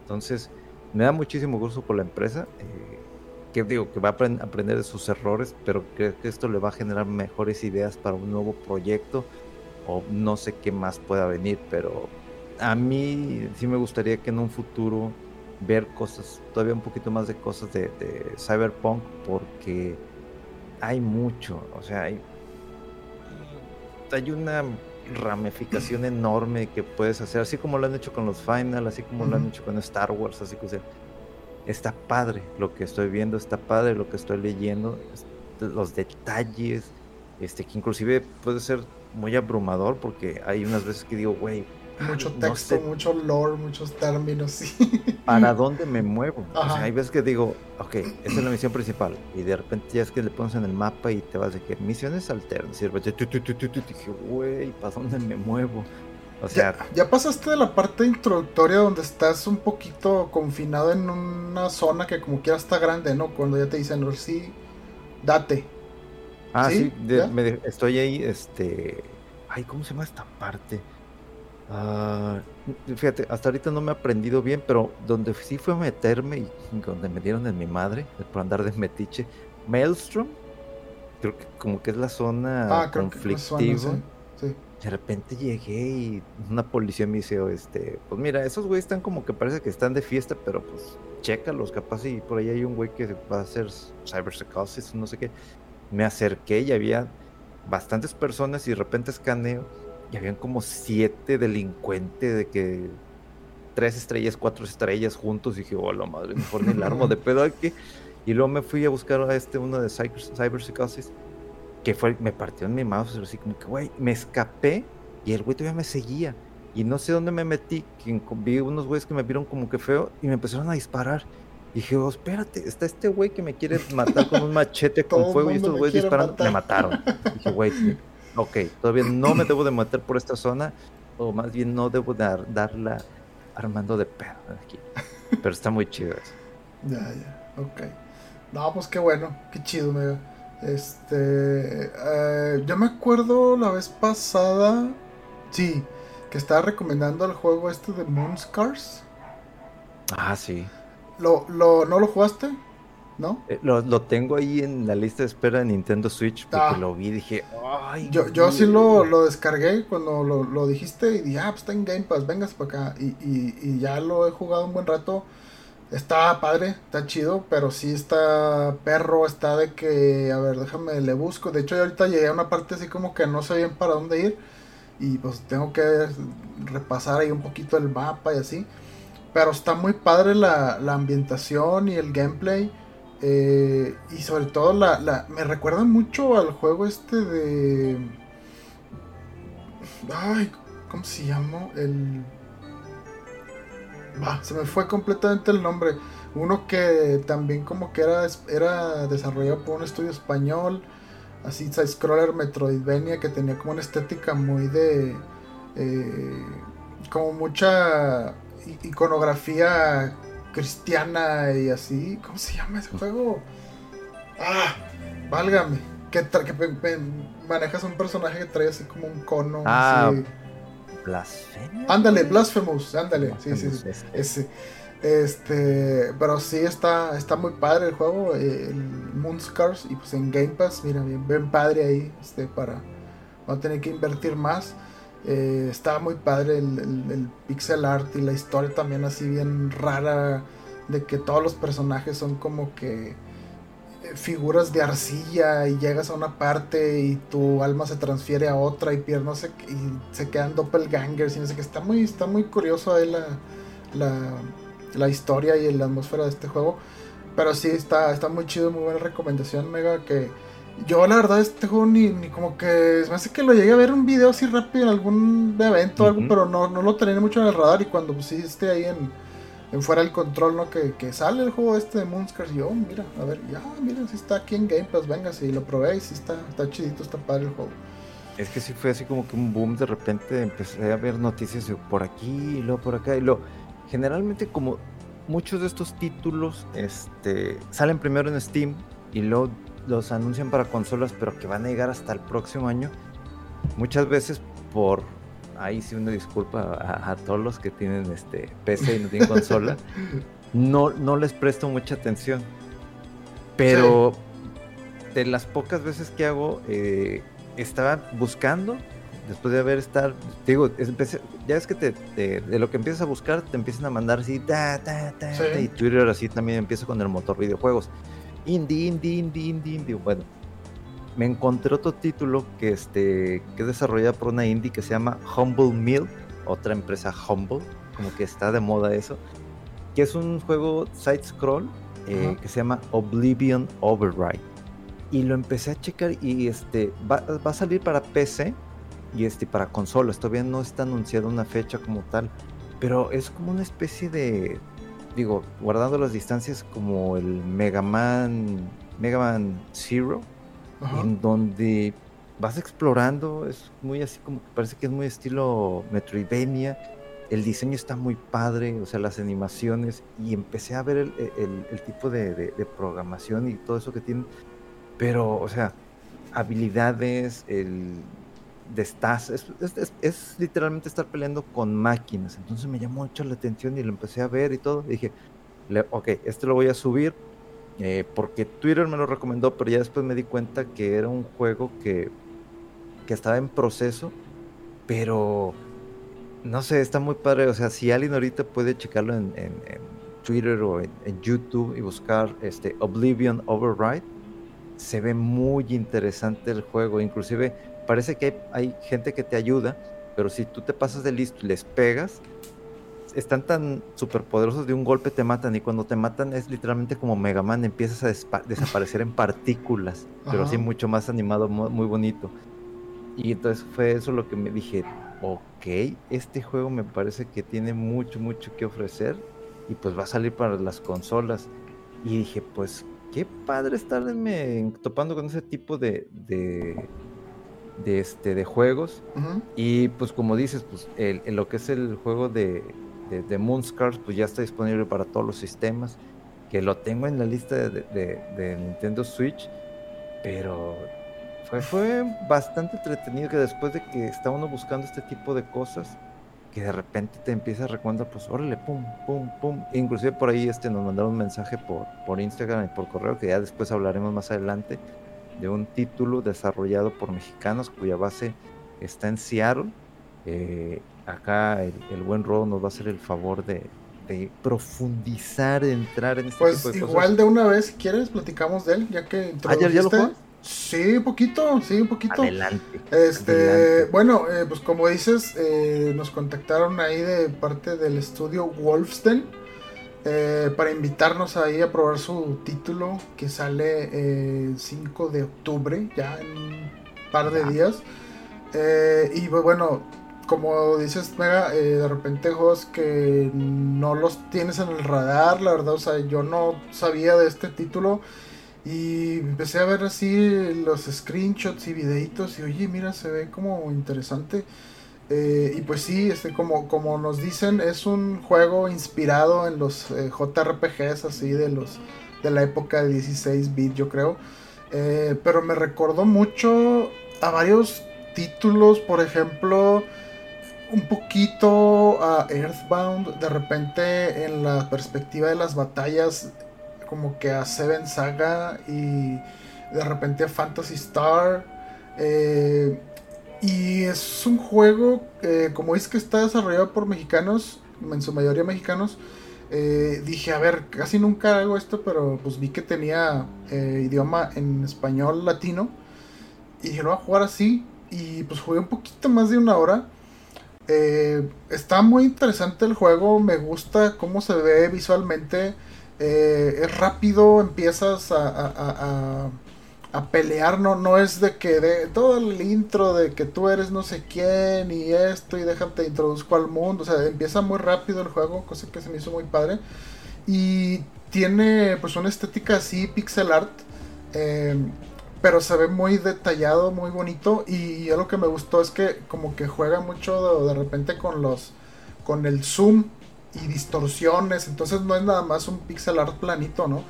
Speaker 2: Entonces, me da muchísimo gusto por la empresa, eh, que digo, que va a aprender de sus errores, pero creo que esto le va a generar mejores ideas para un nuevo proyecto o no sé qué más pueda venir, pero a mí sí me gustaría que en un futuro ver cosas, todavía un poquito más de cosas de, Cyberpunk, porque hay mucho, o sea, hay, hay una ramificación enorme que puedes hacer, así como lo han hecho con los Final, así como lo han hecho con Star Wars, así que sea, está padre lo que estoy viendo, está padre lo que estoy leyendo, los detalles, este que inclusive puede ser muy abrumador porque hay unas veces que digo, güey,
Speaker 1: mucho texto, mucho lore, muchos términos. Sí.
Speaker 2: ¿Para dónde me muevo? O sea, hay veces que digo, ok, esta es la misión principal. Y de repente ya es que le pones en el mapa y te vas de que misiones alternas. Y dije, güey, ¿para dónde me muevo? O sea,
Speaker 1: ya, ya, pasaste de la parte introductoria donde estás un poquito confinado en una zona que como quiera está grande, ¿no? Cuando ya te dicen, sí, date.
Speaker 2: Ah, sí, estoy ahí, este... Ay, ¿cómo se llama esta parte? Ah, fíjate, hasta ahorita no me he aprendido bien, pero donde sí fue a meterme y donde me dieron en mi madre, por andar de metiche, Maelstrom, creo que como que es la zona ah, conflictiva. De repente llegué y una policía me dice, este, pues mira, esos güeyes están como que parece que están de fiesta, pero pues chécalos, capaz y por ahí hay un güey que va a hacer cyberpsychosis, no sé qué. Me acerqué y había bastantes personas y de repente escaneo y habían como siete delincuentes de que tres estrellas, cuatro estrellas juntos. Y dije, oh, la madre, mejor ni el armo de *laughs* pedo aquí. Y luego me fui a buscar a este uno de Cyber, Cyber Psychosis, que fue, me partió en mi mouse, así como que, güey, me escapé y el güey todavía me seguía. Y no sé dónde me metí, que vi unos güeyes que me vieron como que feo y me empezaron a disparar. Y dije, oh, espérate, está este güey que me quiere matar con un machete con fuego y estos güeyes disparando, me mataron. dije, güey, ok, todavía no me debo de meter por esta zona, o más bien no debo dar, darla armando de pedo aquí. Pero está muy chido eso.
Speaker 1: Ya, ya, ok. No, pues qué bueno, qué chido, mega. Este, eh, yo me acuerdo la vez pasada, sí, que estaba recomendando el juego este de Moonscars.
Speaker 2: Ah, sí.
Speaker 1: ¿Lo, lo, ¿No lo jugaste? ¿No?
Speaker 2: Eh, lo, tengo ahí en la lista de espera de Nintendo Switch porque ah. lo vi y dije, ay.
Speaker 1: Yo, yo sí lo, lo descargué cuando lo, dijiste y dije, ah, pues está en Game Pass, vengas para acá. Y, ya lo he jugado un buen rato. Está padre, está chido, pero sí está perro, está de que, a ver, déjame, le busco. De hecho, yo ahorita llegué a una parte así como que no sé bien para dónde ir. Y pues tengo que repasar ahí un poquito el mapa y así. Pero está muy padre la, la ambientación y el gameplay. Eh, y sobre todo la, me recuerda mucho al juego este de... Ay, ¿cómo se llama? El... Ah, se me fue completamente el nombre. Uno que también como que era, era desarrollado por un estudio español. Así, side-scroller Metroidvania que tenía como una estética muy de... Eh, como mucha iconografía cristiana y así. ¿Cómo se llama ese juego? Ah, válgame. Que, que manejas un personaje que trae así como un cono.
Speaker 2: Ah,
Speaker 1: Ándale, Blasphemous, ándale. Sí, sí, sí. Ese. Este, pero sí está, está muy padre el juego, el Moonscars, y pues en Game Pass, mira, bien, bien padre ahí, este, para no tener que invertir más. Eh, estaba muy padre el, pixel art y la historia también así bien rara de que todos los personajes son como que eh, figuras de arcilla y llegas a una parte y tu alma se transfiere a otra y piernas y se quedan doppelgangers y no sé qué. Está muy, está muy curioso ahí la, la, la historia y la atmósfera de este juego. Pero sí, está, está muy chido, muy buena recomendación, Mega, que yo la verdad este juego ni, ni como que me hace que lo llegué a ver un video así rápido en algún evento o algo, pero no, no lo tenía mucho en el radar y cuando pusiste ahí en, en fuera del control, ¿no? Que, que, sale el juego este de Moonscars, yo, mira, a ver, ya, mira, si está aquí en Game Pass, venga, si lo probé y si está, está chidito, está padre el juego.
Speaker 2: Es que sí fue así como que un boom, de repente empecé a ver noticias de por aquí y luego por acá y luego, generalmente como muchos de estos títulos este, salen primero en Steam y luego los anuncian para consolas, pero que van a llegar hasta el próximo año. Muchas veces por ahí sí una disculpa a, todos los que tienen este PC y no tienen *laughs* consola. No, no les presto mucha atención. Pero de las pocas veces que hago, eh, estaba buscando, después de haber estar, digo, ya es que te, de lo que empiezas a buscar, te empiezan a mandar así, y Twitter así también empieza con el motor videojuegos indie, indie, indie, indie, indie. Bueno, me encontré otro título que, este, que es desarrollado por una indie que se llama Humble Mill, otra empresa Humble, como que está de moda eso, que es un juego side-scroll eh, que se llama Oblivion Override. Y lo empecé a checar y este va, va, a salir para PC y este para consolas. Todavía no está anunciada una fecha como tal, pero es como una especie de digo, guardando las distancias como el Mega Man, Mega Man Zero, en donde vas explorando, es muy así como que parece que es muy estilo Metroidvania, el diseño está muy padre, o sea, las animaciones, y empecé a ver el, tipo de, programación y todo eso que tienen, pero, o sea, habilidades, el de estás, es, es, literalmente estar peleando con máquinas. Entonces me llamó mucho la atención y lo empecé a ver y todo. dije, ok, este lo voy a subir eh, porque Twitter me lo recomendó, pero ya después me di cuenta que era un juego que, que estaba en proceso, pero no sé, está muy padre. O sea, si alguien ahorita puede checarlo en, Twitter o en, en, YouTube y buscar este Oblivion Override, se ve muy interesante el juego. Inclusive parece que hay, gente que te ayuda, pero si tú te pasas de listo y les pegas, están tan superpoderosos de un golpe te matan y cuando te matan es literalmente como Mega Man, empiezas a desaparecer en partículas, pero así mucho más animado, muy, bonito. Y entonces fue eso lo que me dije, ok, este juego me parece que tiene mucho, mucho que ofrecer y pues va a salir para las consolas. Y dije, pues qué padre estarme topando con ese tipo de, de, este, de juegos. Y pues como dices, pues el, lo que es el juego de, de, Moonscars, pues ya está disponible para todos los sistemas. Que lo tengo en la lista de, Nintendo Switch. Pero fue, fue bastante entretenido que después de que está uno buscando este tipo de cosas, que de repente te empieza a recordar, pues órale, pum, pum, pum. Inclusive por ahí este, nos mandaron un mensaje por, por Instagram y por correo, que ya después hablaremos más adelante, de un título desarrollado por mexicanos cuya base está en Seattle. Eh, acá el, buen Rodo nos va a hacer el favor de, profundizar, de entrar en este
Speaker 1: pues
Speaker 2: tipo de
Speaker 1: igual de una vez, si quieres, platicamos de él, ya que
Speaker 2: ¿Ayer ah, ya lo
Speaker 1: Sí, un poquito, sí, un poquito.
Speaker 2: Adelante.
Speaker 1: Este, bueno, eh, pues como dices, eh, nos contactaron ahí de parte del estudio Wolfsten eh, para invitarnos ahí a probar su título que sale el 5 de octubre, ya en un par de días. y pues, bueno, como dices, Mega, de repente juegos que no los tienes en el radar, la verdad, o sea, yo no sabía de este título. Y empecé a ver así los screenshots y videitos y oye, mira, se ve como interesante. Eh, y pues sí, este, como, como nos dicen, es un juego inspirado en los eh, JRPGs así de los de la época de 16 bit, yo creo. Eh, pero me recordó mucho a varios títulos, por ejemplo, un poquito a Earthbound, de repente en la perspectiva de las batallas, como que a Seven Saga y de repente a Fantasy Star. Eh, y es un juego, eh, como es que está desarrollado por mexicanos, en su mayoría mexicanos, eh, dije, a ver, casi nunca hago esto, pero pues vi que tenía idioma en español latino. Y dije, lo voy a jugar así. Y pues jugué un poquito más de una hora. Eh, está muy interesante el juego, me gusta cómo se ve visualmente. Eh, es rápido, empiezas a, a, pelear, no, no es de que de todo el intro de que tú eres no sé quién y esto y déjate introduzco al mundo. O sea, empieza muy rápido el juego, cosa que se me hizo muy padre. Y tiene pues una estética así, pixel art. Eh, pero se ve muy detallado, muy bonito y lo que me gustó es que como que juega mucho de, repente con los con el zoom y distorsiones, entonces no es nada más un pixel art planito, ¿no?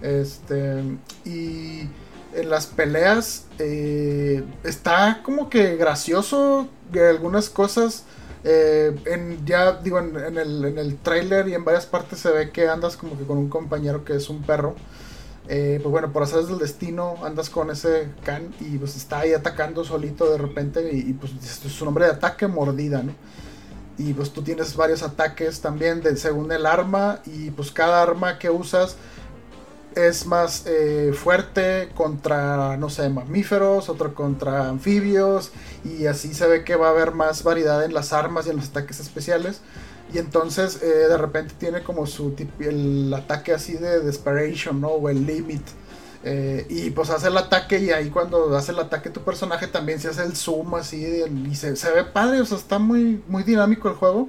Speaker 1: Este y en las peleas eh, está como que gracioso de algunas cosas. Eh, en, ya digo, en, el, en el trailer y en varias partes se ve que andas como que con un compañero que es un perro. Eh, pues bueno, por hacer del destino, andas con ese can y pues está ahí atacando solito de repente y, pues su nombre de ataque mordida, ¿no? Y pues tú tienes varios ataques también de, según el arma y pues cada arma que usas es más eh, fuerte contra, no sé, mamíferos, otro contra anfibios y así se ve que va a haber más variedad en las armas y en los ataques especiales. Y entonces eh, de repente tiene como su el ataque así de desperation, ¿no? O el limit. Eh, y pues hace el ataque y ahí cuando hace el ataque tu personaje también se hace el zoom así y se, ve padre, o sea, está muy, muy dinámico el juego.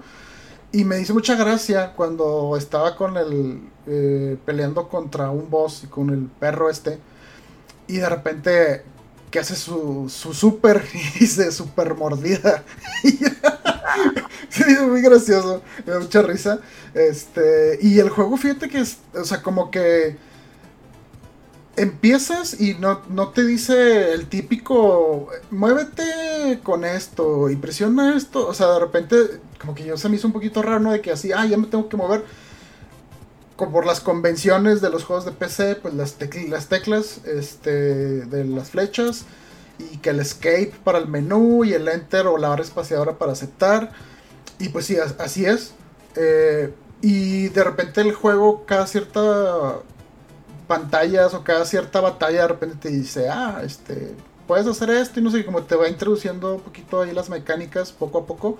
Speaker 1: Y me hizo mucha gracia cuando estaba con el... Eh, peleando contra un boss y con el perro este. Y de repente que hace su, su super *laughs* y se super mordida. *laughs* *laughs* sí, muy gracioso, me da mucha risa. Este, y el juego, fíjate que es, o sea, como que empiezas y no, no te dice el típico, muévete con esto y presiona esto. O sea, de repente, como que yo se me hizo un poquito raro, ¿no? De que así, ah, ya me tengo que mover. Como por las convenciones de los juegos de PC, pues las, las teclas este, de las flechas y que el escape para el menú y el enter o la barra espaciadora para aceptar. Y pues sí, así es. Eh, y de repente el juego, cada cierta pantallas o cada cierta batalla, de repente te dice, ah, este, puedes hacer esto y no sé, como te va introduciendo un poquito ahí las mecánicas poco a poco.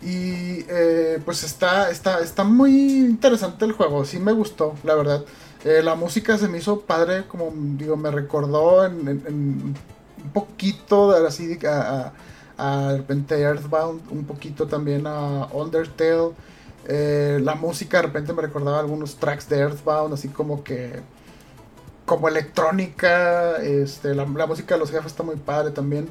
Speaker 1: Y eh, pues está, está, está muy interesante el juego, sí me gustó, la verdad. Eh, la música se me hizo padre, como digo, me recordó en un poquito de así a, a, Earthbound, un poquito también a Undertale. Eh, la música de repente me recordaba algunos tracks de Earthbound, así como que como electrónica. Este, la, música de los jefes está muy padre también.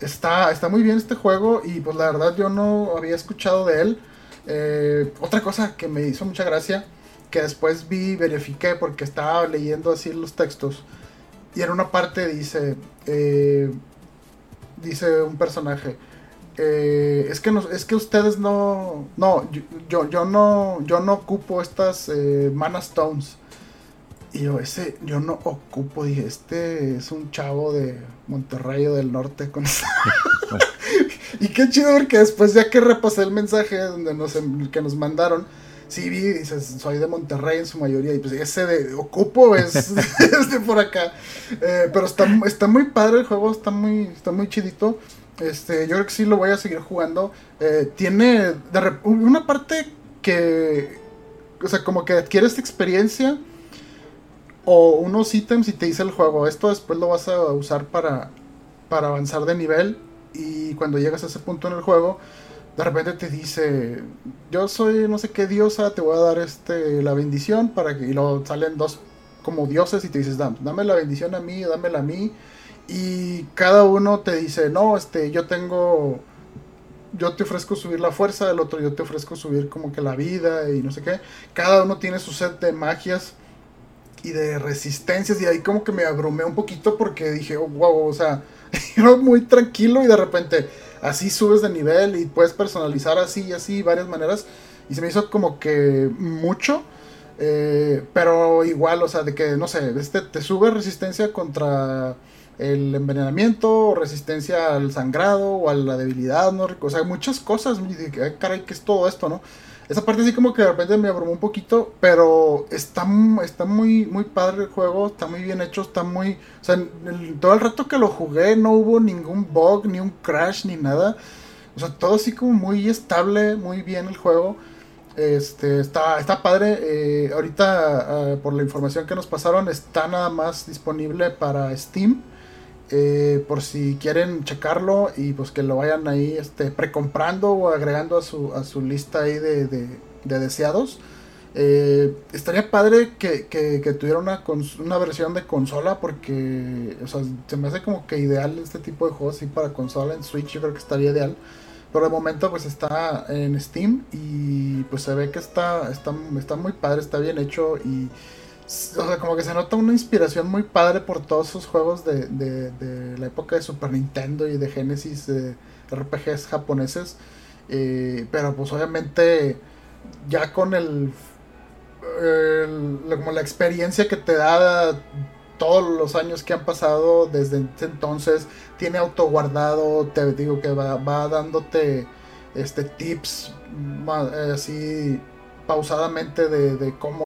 Speaker 1: Está, está muy bien este juego y pues la verdad yo no había escuchado de él. Eh, otra cosa que me hizo mucha gracia, que después vi, verifiqué porque estaba leyendo así los textos. Y en una parte dice, eh, dice un personaje, eh, es que no, es que ustedes no, no, yo, yo, no, yo no ocupo estas eh, mana stones. Y yo, ese, yo no ocupo, dije, este es un chavo de Monterrey o del norte con *laughs* *laughs* y qué chido porque después ya que repasé el mensaje donde nos, que nos mandaron, sí vi, dices, soy de Monterrey en su mayoría, y pues ese de Ocupo *laughs* es, de por acá. Eh, pero está, está muy padre el juego, está muy, está muy chidito. Este, yo creo que sí lo voy a seguir jugando. Eh, tiene una parte que, o sea, como que adquieres experiencia o unos ítems y te dice el juego, esto después lo vas a usar para, para avanzar de nivel y cuando llegas a ese punto en el juego, de repente te dice, yo soy no sé qué diosa, te voy a dar este la bendición para que y luego salen dos como dioses y te dices, dame, la bendición a mí, dámela a mí y cada uno te dice, no, este, yo tengo yo te ofrezco subir la fuerza, el otro yo te ofrezco subir como que la vida y no sé qué. Cada uno tiene su set de magias y de resistencias y ahí como que me abrumé un poquito porque dije, oh, wow, o sea, *laughs* era muy tranquilo y de repente, así subes de nivel y puedes personalizar así y así, varias maneras. Y se me hizo como que mucho. Eh, pero igual, o sea, de que, no sé, este te sube resistencia contra el envenenamiento, o resistencia al sangrado, o a la debilidad, ¿no? O sea, muchas cosas. Caray, ¿qué es todo esto, no? Esa parte así como que de repente me abrumó un poquito, pero está, está muy, muy padre el juego, está muy bien hecho, está muy... O sea, todo el rato que lo jugué no hubo ningún bug, ni un crash, ni nada. O sea, todo así como muy estable, muy bien el juego. Este, está, está padre. Eh, ahorita, ah, por la información que nos pasaron, está nada más disponible para Steam. Eh, por si quieren checarlo y pues que lo vayan ahí este, precomprando o agregando a su, a su lista ahí de, deseados. Eh, estaría padre que, tuviera una, una versión de consola porque se me hace como que ideal este tipo de juegos y para consola en Switch yo creo que estaría ideal. Pero de momento pues está en Steam y pues se ve que está, está, está muy padre, está bien hecho y o sea, como que se nota una inspiración muy padre por todos esos juegos de, de, la época de Super Nintendo y de Genesis, de RPGs japoneses. Eh, pero pues obviamente ya con el, como la experiencia que te da todos los años que han pasado desde entonces, tiene autoguardado, te digo que va, va dándote este tips así pausadamente de, de cómo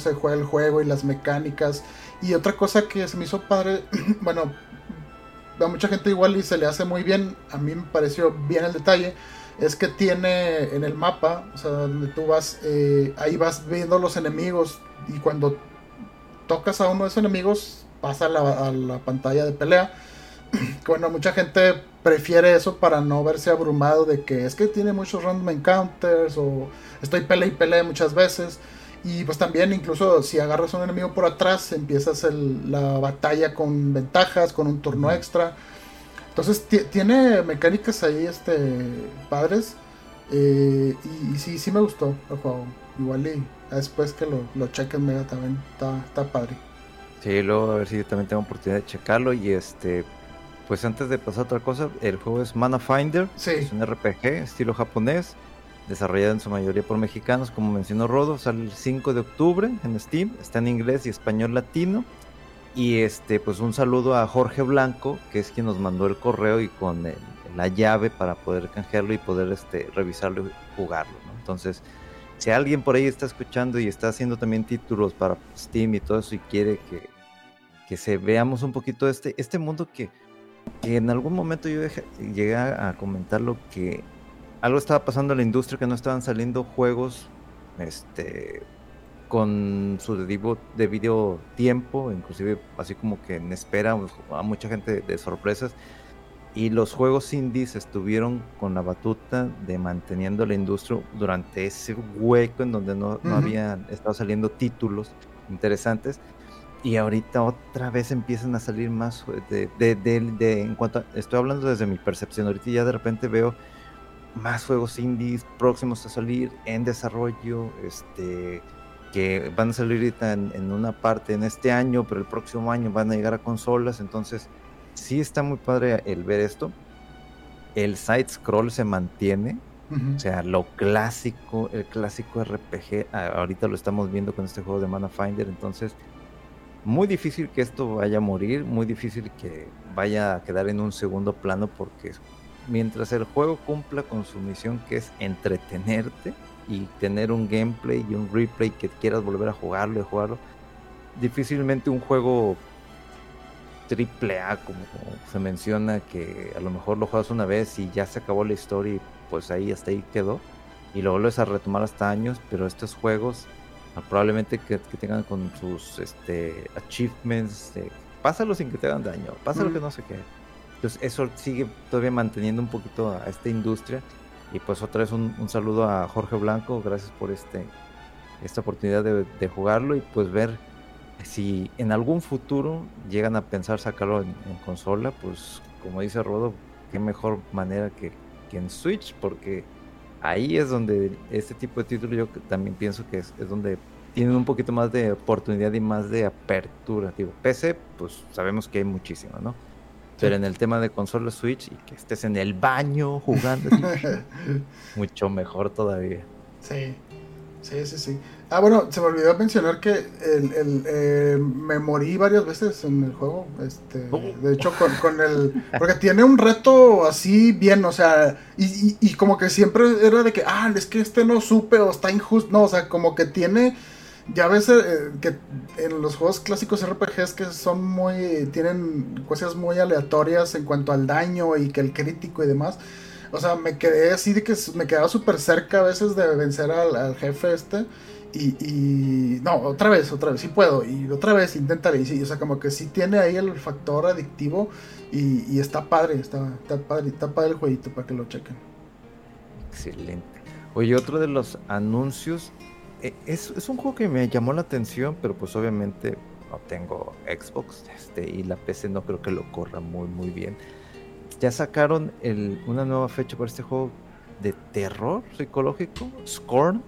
Speaker 1: se juega el juego y las mecánicas. Y otra cosa que se me hizo padre, *clears throat* bueno, a mucha gente igual y se le hace muy bien, a mí me pareció bien el detalle, es que tiene en el mapa, o sea, donde tú vas, eh, ahí vas viendo los enemigos y cuando tocas a uno de esos enemigos pasa a la, pantalla de pelea. *clears throat* bueno, mucha gente prefiere eso para no verse abrumado de que es que tiene muchos random encounters o estoy pelea y pelea muchas veces. Y pues también incluso si agarras a un enemigo por atrás, empiezas la batalla con ventajas, con un turno extra. Entonces tiene mecánicas ahí este padres. Eh, y, sí, sí me gustó el juego. Igual y después que lo, lo chequen mega también está, está padre.
Speaker 2: Sí, luego a ver si yo también tengo oportunidad de checarlo. Y este, pues antes de pasar a otra cosa, el juego es Mana Finder. Es un RPG estilo japonés desarrollada en su mayoría por mexicanos, como mencionó Rodo, sale el 5 de octubre en Steam, está en inglés y español latino. Y este, pues un saludo a Jorge Blanco, que es quien nos mandó el correo y con la llave para poder canjearlo y poder este, revisarlo y jugarlo. Entonces, si alguien por ahí está escuchando y está haciendo también títulos para Steam y todo eso y quiere que, que se veamos un poquito este, este mundo que, que en algún momento yo llegué a comentar lo que algo estaba pasando en la industria que no estaban saliendo juegos este con su debido, tiempo, inclusive así como que en espera a mucha gente de sorpresas. Y los juegos indies estuvieron con la batuta de manteniendo la industria durante ese hueco en donde no, no habían estado saliendo títulos interesantes. Y ahorita otra vez empiezan a salir más de, de, de, en cuanto estoy hablando desde mi percepción, ahorita ya de repente veo más juegos indies próximos a salir en desarrollo, este, que van a salir ahorita en, una parte en este año, pero el próximo año van a llegar a consolas, entonces sí está muy padre el ver esto. El side scroll se mantiene, o sea, lo clásico, el clásico RPG, ahorita lo estamos viendo con este juego de Mana Finder, entonces muy difícil que esto vaya a morir, muy difícil que vaya a quedar en un segundo plano porque mientras el juego cumpla con su misión que es entretenerte y tener un gameplay y un replay que quieras volver a jugarlo y jugarlo, difícilmente un juego triple A como, se menciona que a lo mejor lo juegas una vez y ya se acabó la historia y pues ahí hasta ahí quedó y lo vuelves a retomar hasta años, pero estos juegos ah, probablemente que, tengan con sus este, achievements, pásalo sin que te hagan daño, pásalo que no sé qué. Entonces eso sigue todavía manteniendo un poquito a esta industria. Y pues otra vez un, saludo a Jorge Blanco, gracias por este esta oportunidad de, jugarlo y pues ver si en algún futuro llegan a pensar sacarlo en, consola, pues como dice Rodo, qué mejor manera que, que, en Switch, porque ahí es donde este tipo de títulos yo también pienso que es, es donde tienen un poquito más de oportunidad y más de apertura. Digo, PC, pues sabemos que hay muchísimo, ¿no? Pero en el tema de consola Switch y que estés en el baño jugando, *laughs* mucho mejor todavía.
Speaker 1: Sí, sí, sí, sí. Ah, bueno, se me olvidó mencionar que el, eh, me morí varias veces en el juego. Este, oh. De hecho, con, el. Porque tiene un reto así bien, o sea. Y, y, como que siempre era de que, ah, es que este no supe o está injusto. No, o sea, como que tiene ya ves eh, que en los juegos clásicos RPGs que son muy. tienen cosas muy aleatorias en cuanto al daño y que el crítico y demás. O sea, me quedé así de que me quedaba súper cerca a veces de vencer al, jefe este. Y, y, No, otra vez, otra vez, sí puedo. Y otra vez intentaré. Y sí, o sea, como que sí tiene ahí el factor adictivo. Y, y está padre, está, está, padre, está padre el jueguito para que lo chequen.
Speaker 2: Excelente. Oye, otro de los anuncios es, es, un juego que me llamó la atención, pero pues obviamente no tengo Xbox este, y la PC no creo que lo corra muy muy bien. Ya sacaron el, una nueva fecha para este juego de terror psicológico, Scorn.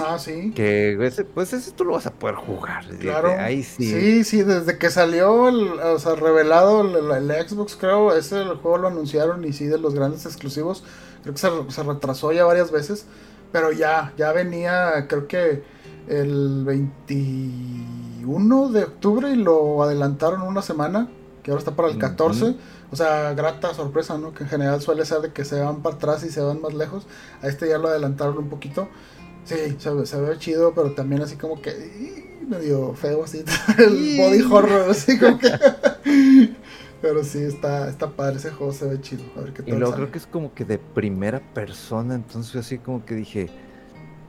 Speaker 1: Ah, sí.
Speaker 2: Que pues ese tú lo vas a poder jugar.
Speaker 1: Claro. Ahí sí. Sí, sí, desde que salió, o sea, revelado el, Xbox, creo, ese el juego lo anunciaron y sí, de los grandes exclusivos. Creo que se, se retrasó ya varias veces. Pero ya, ya venía, creo que el 21 de octubre y lo adelantaron una semana, que ahora está para el 14. O sea, grata sorpresa, ¿no? Que en general suele ser de que se van para atrás y se van más lejos. A este ya lo adelantaron un poquito. Sí, se, se ve chido, pero también así como que medio feo, así. *laughs* el body horror, así como que. *laughs* Pero sí, está, está padre, ese juego se ve chido. A ver qué
Speaker 2: tal. Y luego creo que es como que de primera persona, entonces así como que dije,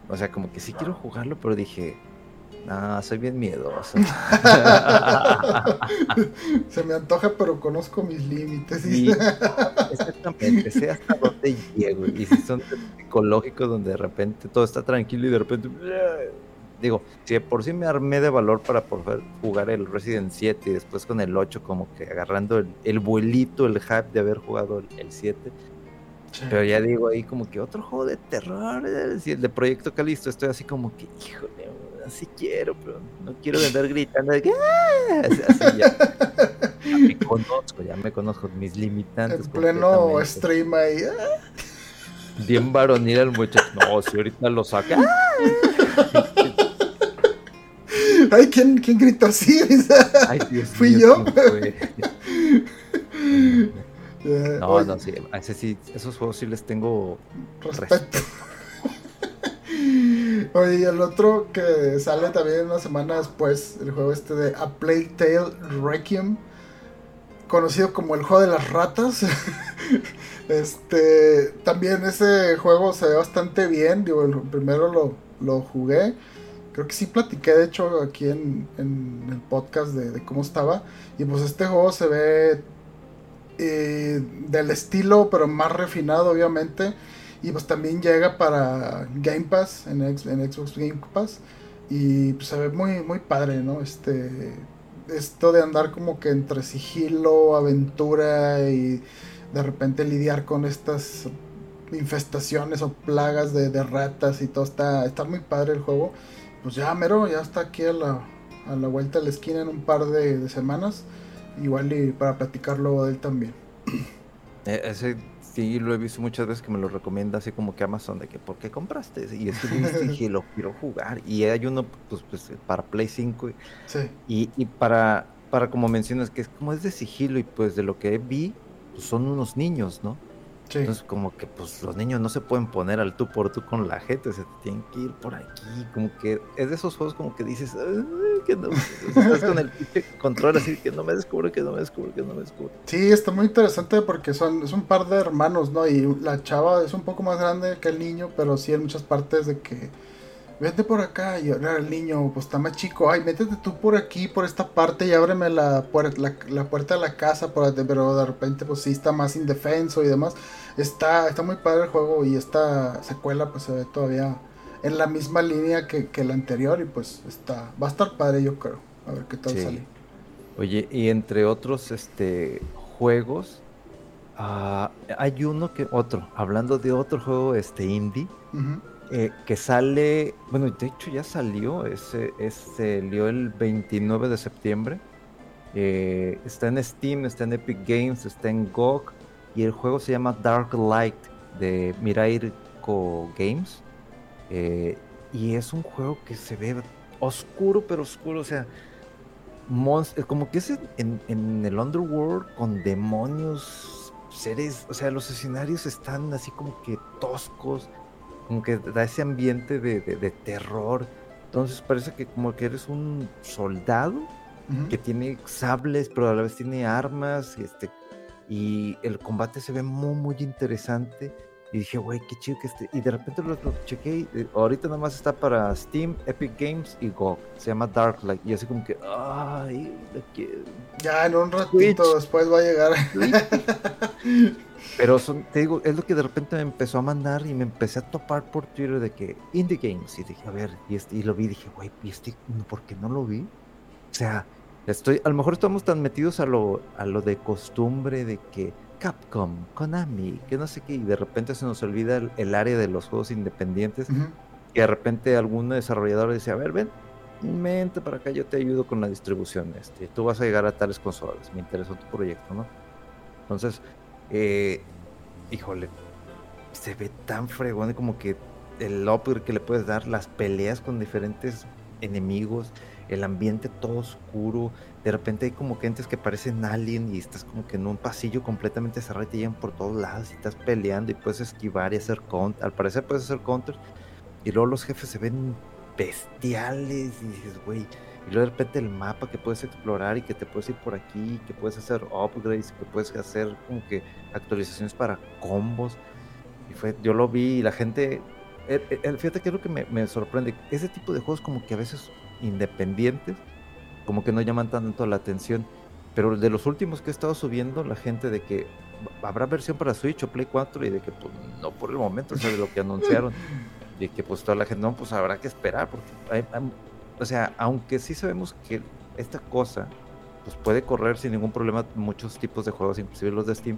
Speaker 2: o sea, como que sí quiero jugarlo, pero dije, no, soy bien miedoso. *laughs*
Speaker 1: se me antoja, pero conozco mis límites.
Speaker 2: exactamente, sé hasta dónde llego. Y si son psicológicos donde de repente todo está tranquilo y de repente digo, si por sí me armé de valor para poder jugar el Resident 7 y después con el 8 como que agarrando el, vuelito, el hype de haber jugado el, 7. Pero ya digo ahí como que otro juego de terror, el de Proyecto Calisto, estoy así como que, híjole, así quiero, pero no quiero andar gritando de ah", así, ya, me conozco, ya me conozco mis limitantes.
Speaker 1: En pleno stream ahí. Ah.
Speaker 2: Bien varonil el muchacho. No, si ahorita lo saca.
Speaker 1: Ay, ¿quién, quién gritó así? *laughs* Ay, Dios Fui yo. *laughs*
Speaker 2: no, no, sí, sí, esos juegos sí les tengo respeto. *laughs*
Speaker 1: Oye, y el otro que sale también una semana después, el juego este de A Plague Tale Requiem, conocido como el juego de las ratas. este, también ese juego se ve bastante bien, digo, el primero lo, lo jugué Creo que sí platiqué, de hecho, aquí en, el podcast de, cómo estaba. Y pues este juego se ve eh, del estilo, pero más refinado, obviamente. Y pues también llega para Game Pass, en, en Xbox Game Pass. Y pues se ve muy, muy padre, ¿no? Este, esto de andar como que entre sigilo, aventura y de repente lidiar con estas infestaciones o plagas de, de ratas y todo. Está, está muy padre el juego pues ya mero, ya está aquí a la, a la vuelta de la esquina en un par de, semanas. Igual y para platicarlo de él también.
Speaker 2: Eh, *clears throat* ese sí lo he visto muchas veces que me lo recomienda así como que Amazon de que ¿por qué compraste? Y es que dije, *laughs* lo quiero jugar. Y hay uno pues, pues para Play 5 y, y, para, para como mencionas que es como es de sigilo y pues de lo que vi, pues son unos niños, ¿no? Entonces, como que pues los niños no se pueden poner al tú por tú con la gente, se tienen que ir por aquí. Como que es de esos juegos como que dices, que no, estás con el control así, que no me descubro, que no me descubro, que no me descubro.
Speaker 1: Sí, está muy interesante porque son, es un par de hermanos, ¿no? Y la chava es un poco más grande que el niño, pero sí en muchas partes de que vete por acá. Y ahora el niño, pues está más chico, ay, métete tú por aquí, por esta parte y ábreme la, la, la puerta de la casa, pero de repente pues sí está más indefenso y demás. Está, está muy padre el juego y esta secuela pues se ve todavía en la misma línea que, que la anterior y pues está, va a estar padre yo creo. A ver qué tal sale.
Speaker 2: Oye, y entre otros este juegos, ah, hay uno que otro, hablando de otro juego este indie, eh, que sale, bueno, de hecho ya salió, ese, salió el 29 de septiembre. Eh, está en Steam, está en Epic Games, está en GOG y el juego se llama Dark Light de Mirairco Games. Eh, y es un juego que se ve oscuro, pero oscuro, o sea, como que es en, en, el underworld con demonios, seres, o sea, los escenarios están así como que toscos, como que da ese ambiente de, de, terror. Entonces parece que como que eres un soldado que tiene sables, pero a la vez tiene armas, este, y el combate se ve muy, muy interesante. Y dije, güey, qué chido que esté. Y de repente lo, chequé. Y eh, ahorita nada más está para Steam, Epic Games y GOG. Se llama Dark Light. Y así como que, ay,
Speaker 1: Ya en un ratito después va a llegar. *laughs*
Speaker 2: Pero son, te digo, es lo que de repente me empezó a mandar y me empecé a topar por Twitter de que Indie Games. Y dije, a ver, y, este, y lo vi. Dije, güey, ¿y este, por qué no lo vi? O sea, estoy, a lo mejor estamos tan metidos a lo, a lo de costumbre de que Capcom, Konami, que no sé qué, y de repente se nos olvida el, área de los juegos independientes, y de repente algún desarrollador dice, a ver, ven, mente para acá, yo te ayudo con la distribución, este, tú vas a llegar a tales consolas, me interesó tu proyecto, ¿no? Entonces, eh, híjole, se ve tan fregón como que el upgrade que le puedes dar, las peleas con diferentes enemigos, el ambiente todo oscuro, de repente hay como gentes que parecen alien y estás como que en un pasillo completamente cerrado y te llegan por todos lados y estás peleando y puedes esquivar y hacer counter, al parecer puedes hacer counter y luego los jefes se ven bestiales y dices, güey, y luego de repente el mapa que puedes explorar y que te puedes ir por aquí, que puedes hacer upgrades, que puedes hacer como que actualizaciones para combos. Y fue, yo lo vi y la gente, el, fíjate que es lo que me, me sorprende, ese tipo de juegos como que a veces independientes, como que no llaman tanto la atención. Pero de los últimos que he estado subiendo, la gente de que habrá versión para Switch o Play 4 y de que pues, no por el momento, o sea, de lo que anunciaron. *laughs* Y que pues toda la gente, no, pues habrá que esperar, porque o sea, aunque sí sabemos que esta cosa pues puede correr sin ningún problema muchos tipos de juegos, inclusive los de Steam,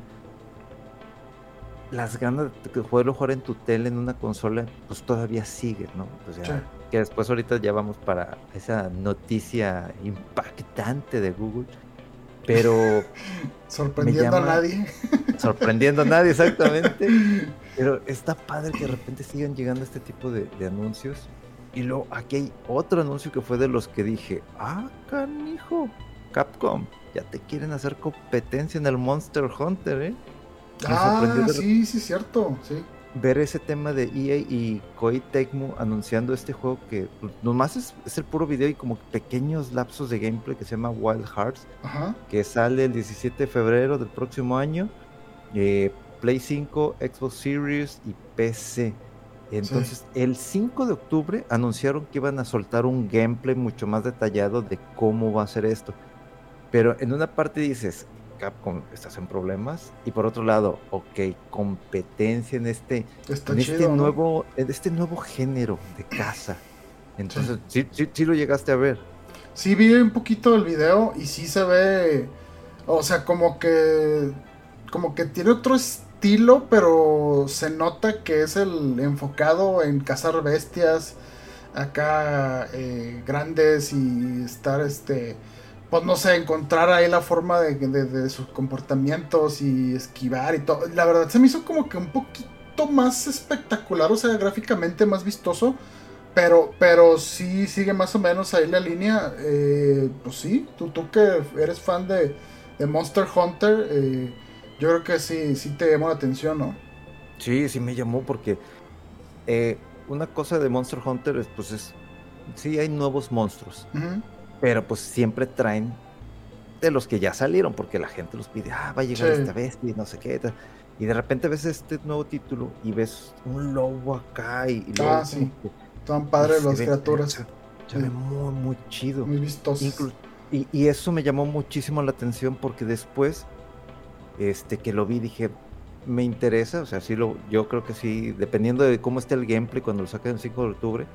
Speaker 2: las ganas de poderlo jugar en tu tele, en una consola, pues todavía sigue, ¿no? O sea, que después ahorita ya vamos para esa noticia impactante de Google, pero... *laughs*
Speaker 1: sorprendiendo a nadie. *laughs*
Speaker 2: sorprendiendo a nadie, exactamente. *laughs* Pero está padre que de repente sigan llegando este tipo de, anuncios. Y luego aquí hay otro anuncio que fue de los que dije, ah, canijo, Capcom, ya te quieren hacer competencia en el Monster Hunter, ¿eh?
Speaker 1: Ah, sí, sí, cierto, sí.
Speaker 2: Ver ese tema de EA y Koei Tecmo anunciando este juego que pues, nomás es, el puro video y como pequeños lapsos de gameplay que se llama Wild Hearts, que sale el 17 de febrero del próximo año, eh, Play 5, Xbox Series y PC. Entonces, el 5 de octubre anunciaron que iban a soltar un gameplay mucho más detallado de cómo va a ser esto. Pero en una parte dices, Capcom estás en problemas y por otro lado, ok, competencia en este, en este nuevo, en este nuevo género de casa. Entonces, sí. Sí, lo llegaste a ver.
Speaker 1: Sí, vi un poquito el video y sí se ve, o sea, como que, como que tiene otro estilo, pero se nota que es el enfocado en cazar bestias acá eh, grandes y estar este pues no sé, encontrar ahí la forma de, sus comportamientos y esquivar y todo. La verdad se me hizo como que un poquito más espectacular, o sea, gráficamente más vistoso. Pero, pero sí sigue más o menos ahí la línea. Eh, pues sí, tú, tú que eres fan de, Monster Hunter, eh, yo creo que sí, sí te llamó la atención, ¿no?
Speaker 2: Sí, sí me llamó porque eh, una cosa de Monster Hunter es, pues es, sí hay nuevos monstruos. Pero pues siempre traen de los que ya salieron, porque la gente los pide, ah, va a llegar esta vez y no sé qué. Y de repente ves este nuevo título y ves un lobo acá y,
Speaker 1: ah, Estaban padres las criaturas.
Speaker 2: Se, ve muy, muy chido.
Speaker 1: Muy vistoso.
Speaker 2: Y, y, eso me llamó muchísimo la atención porque después este, que lo vi dije, me interesa, o sea, sí lo, yo creo que sí, dependiendo de cómo esté el gameplay cuando lo saquen el 5 de octubre,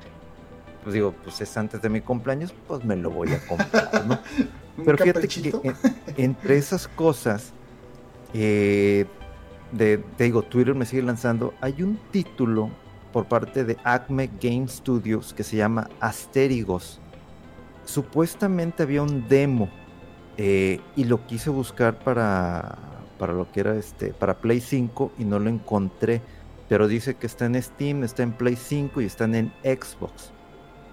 Speaker 2: pues digo, pues es antes de mi cumpleaños, pues me lo voy a comprar, ¿no? *laughs* Pero fíjate que entre esas cosas, eh, de, te digo, Twitter me sigue lanzando, hay un título por parte de Acme Game Studios que se llama Asterigos. Supuestamente había un demo eh, y lo quise buscar para, para lo que era este, para Play 5 y no lo encontré. Pero dice que está en Steam, está en Play 5 y están en Xbox.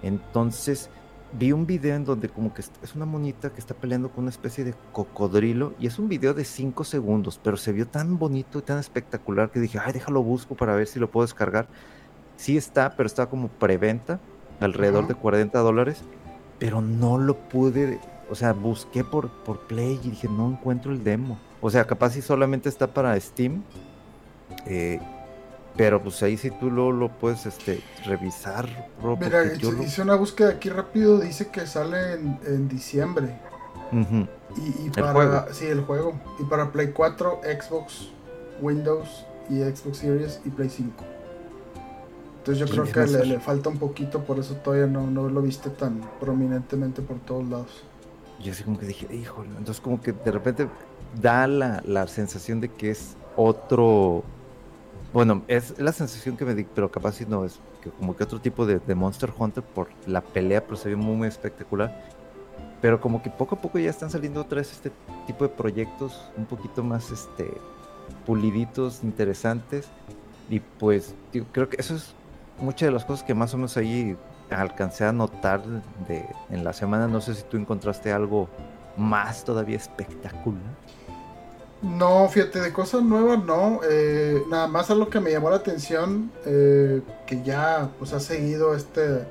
Speaker 2: Entonces vi un video en donde como que es una monita que está peleando con una especie de cocodrilo y es un video de 5 segundos, pero se vio tan bonito y tan espectacular que dije, ay, déjalo busco para ver si lo puedo descargar. Sí está, pero está como preventa, alrededor de 40 dólares, pero no lo pude, o sea, busqué por, por Play y dije, no encuentro el demo. O sea, capaz si solamente está para Steam. Eh, pero pues ahí si tú lo, lo puedes este, revisar.
Speaker 1: Mira, hice una búsqueda aquí rápido, dice que sale en, diciembre. y, para, juego. Sí, el juego. Y para Play 4, Xbox, Windows y Xbox Series y Play 5. Entonces yo creo que le, falta un poquito, por eso todavía no, no lo viste tan prominentemente por todos lados.
Speaker 2: Yo así como que dije, híjole, entonces como que de repente da la, la sensación de que es otro bueno, es la sensación que me di, pero capaz si no, es que como que otro tipo de, Monster Hunter por la pelea, pero se ve muy, muy espectacular. Pero como que poco a poco ya están saliendo otra vez este tipo de proyectos un poquito más este puliditos, interesantes. Y pues creo que eso es muchas de las cosas que más o menos ahí alcancé a notar de, en la semana. No sé si tú encontraste algo más todavía espectacular.
Speaker 1: No, fíjate, de cosas nuevas no. Eh, nada más a lo que me llamó la atención, eh, que ya pues ha seguido este, eh,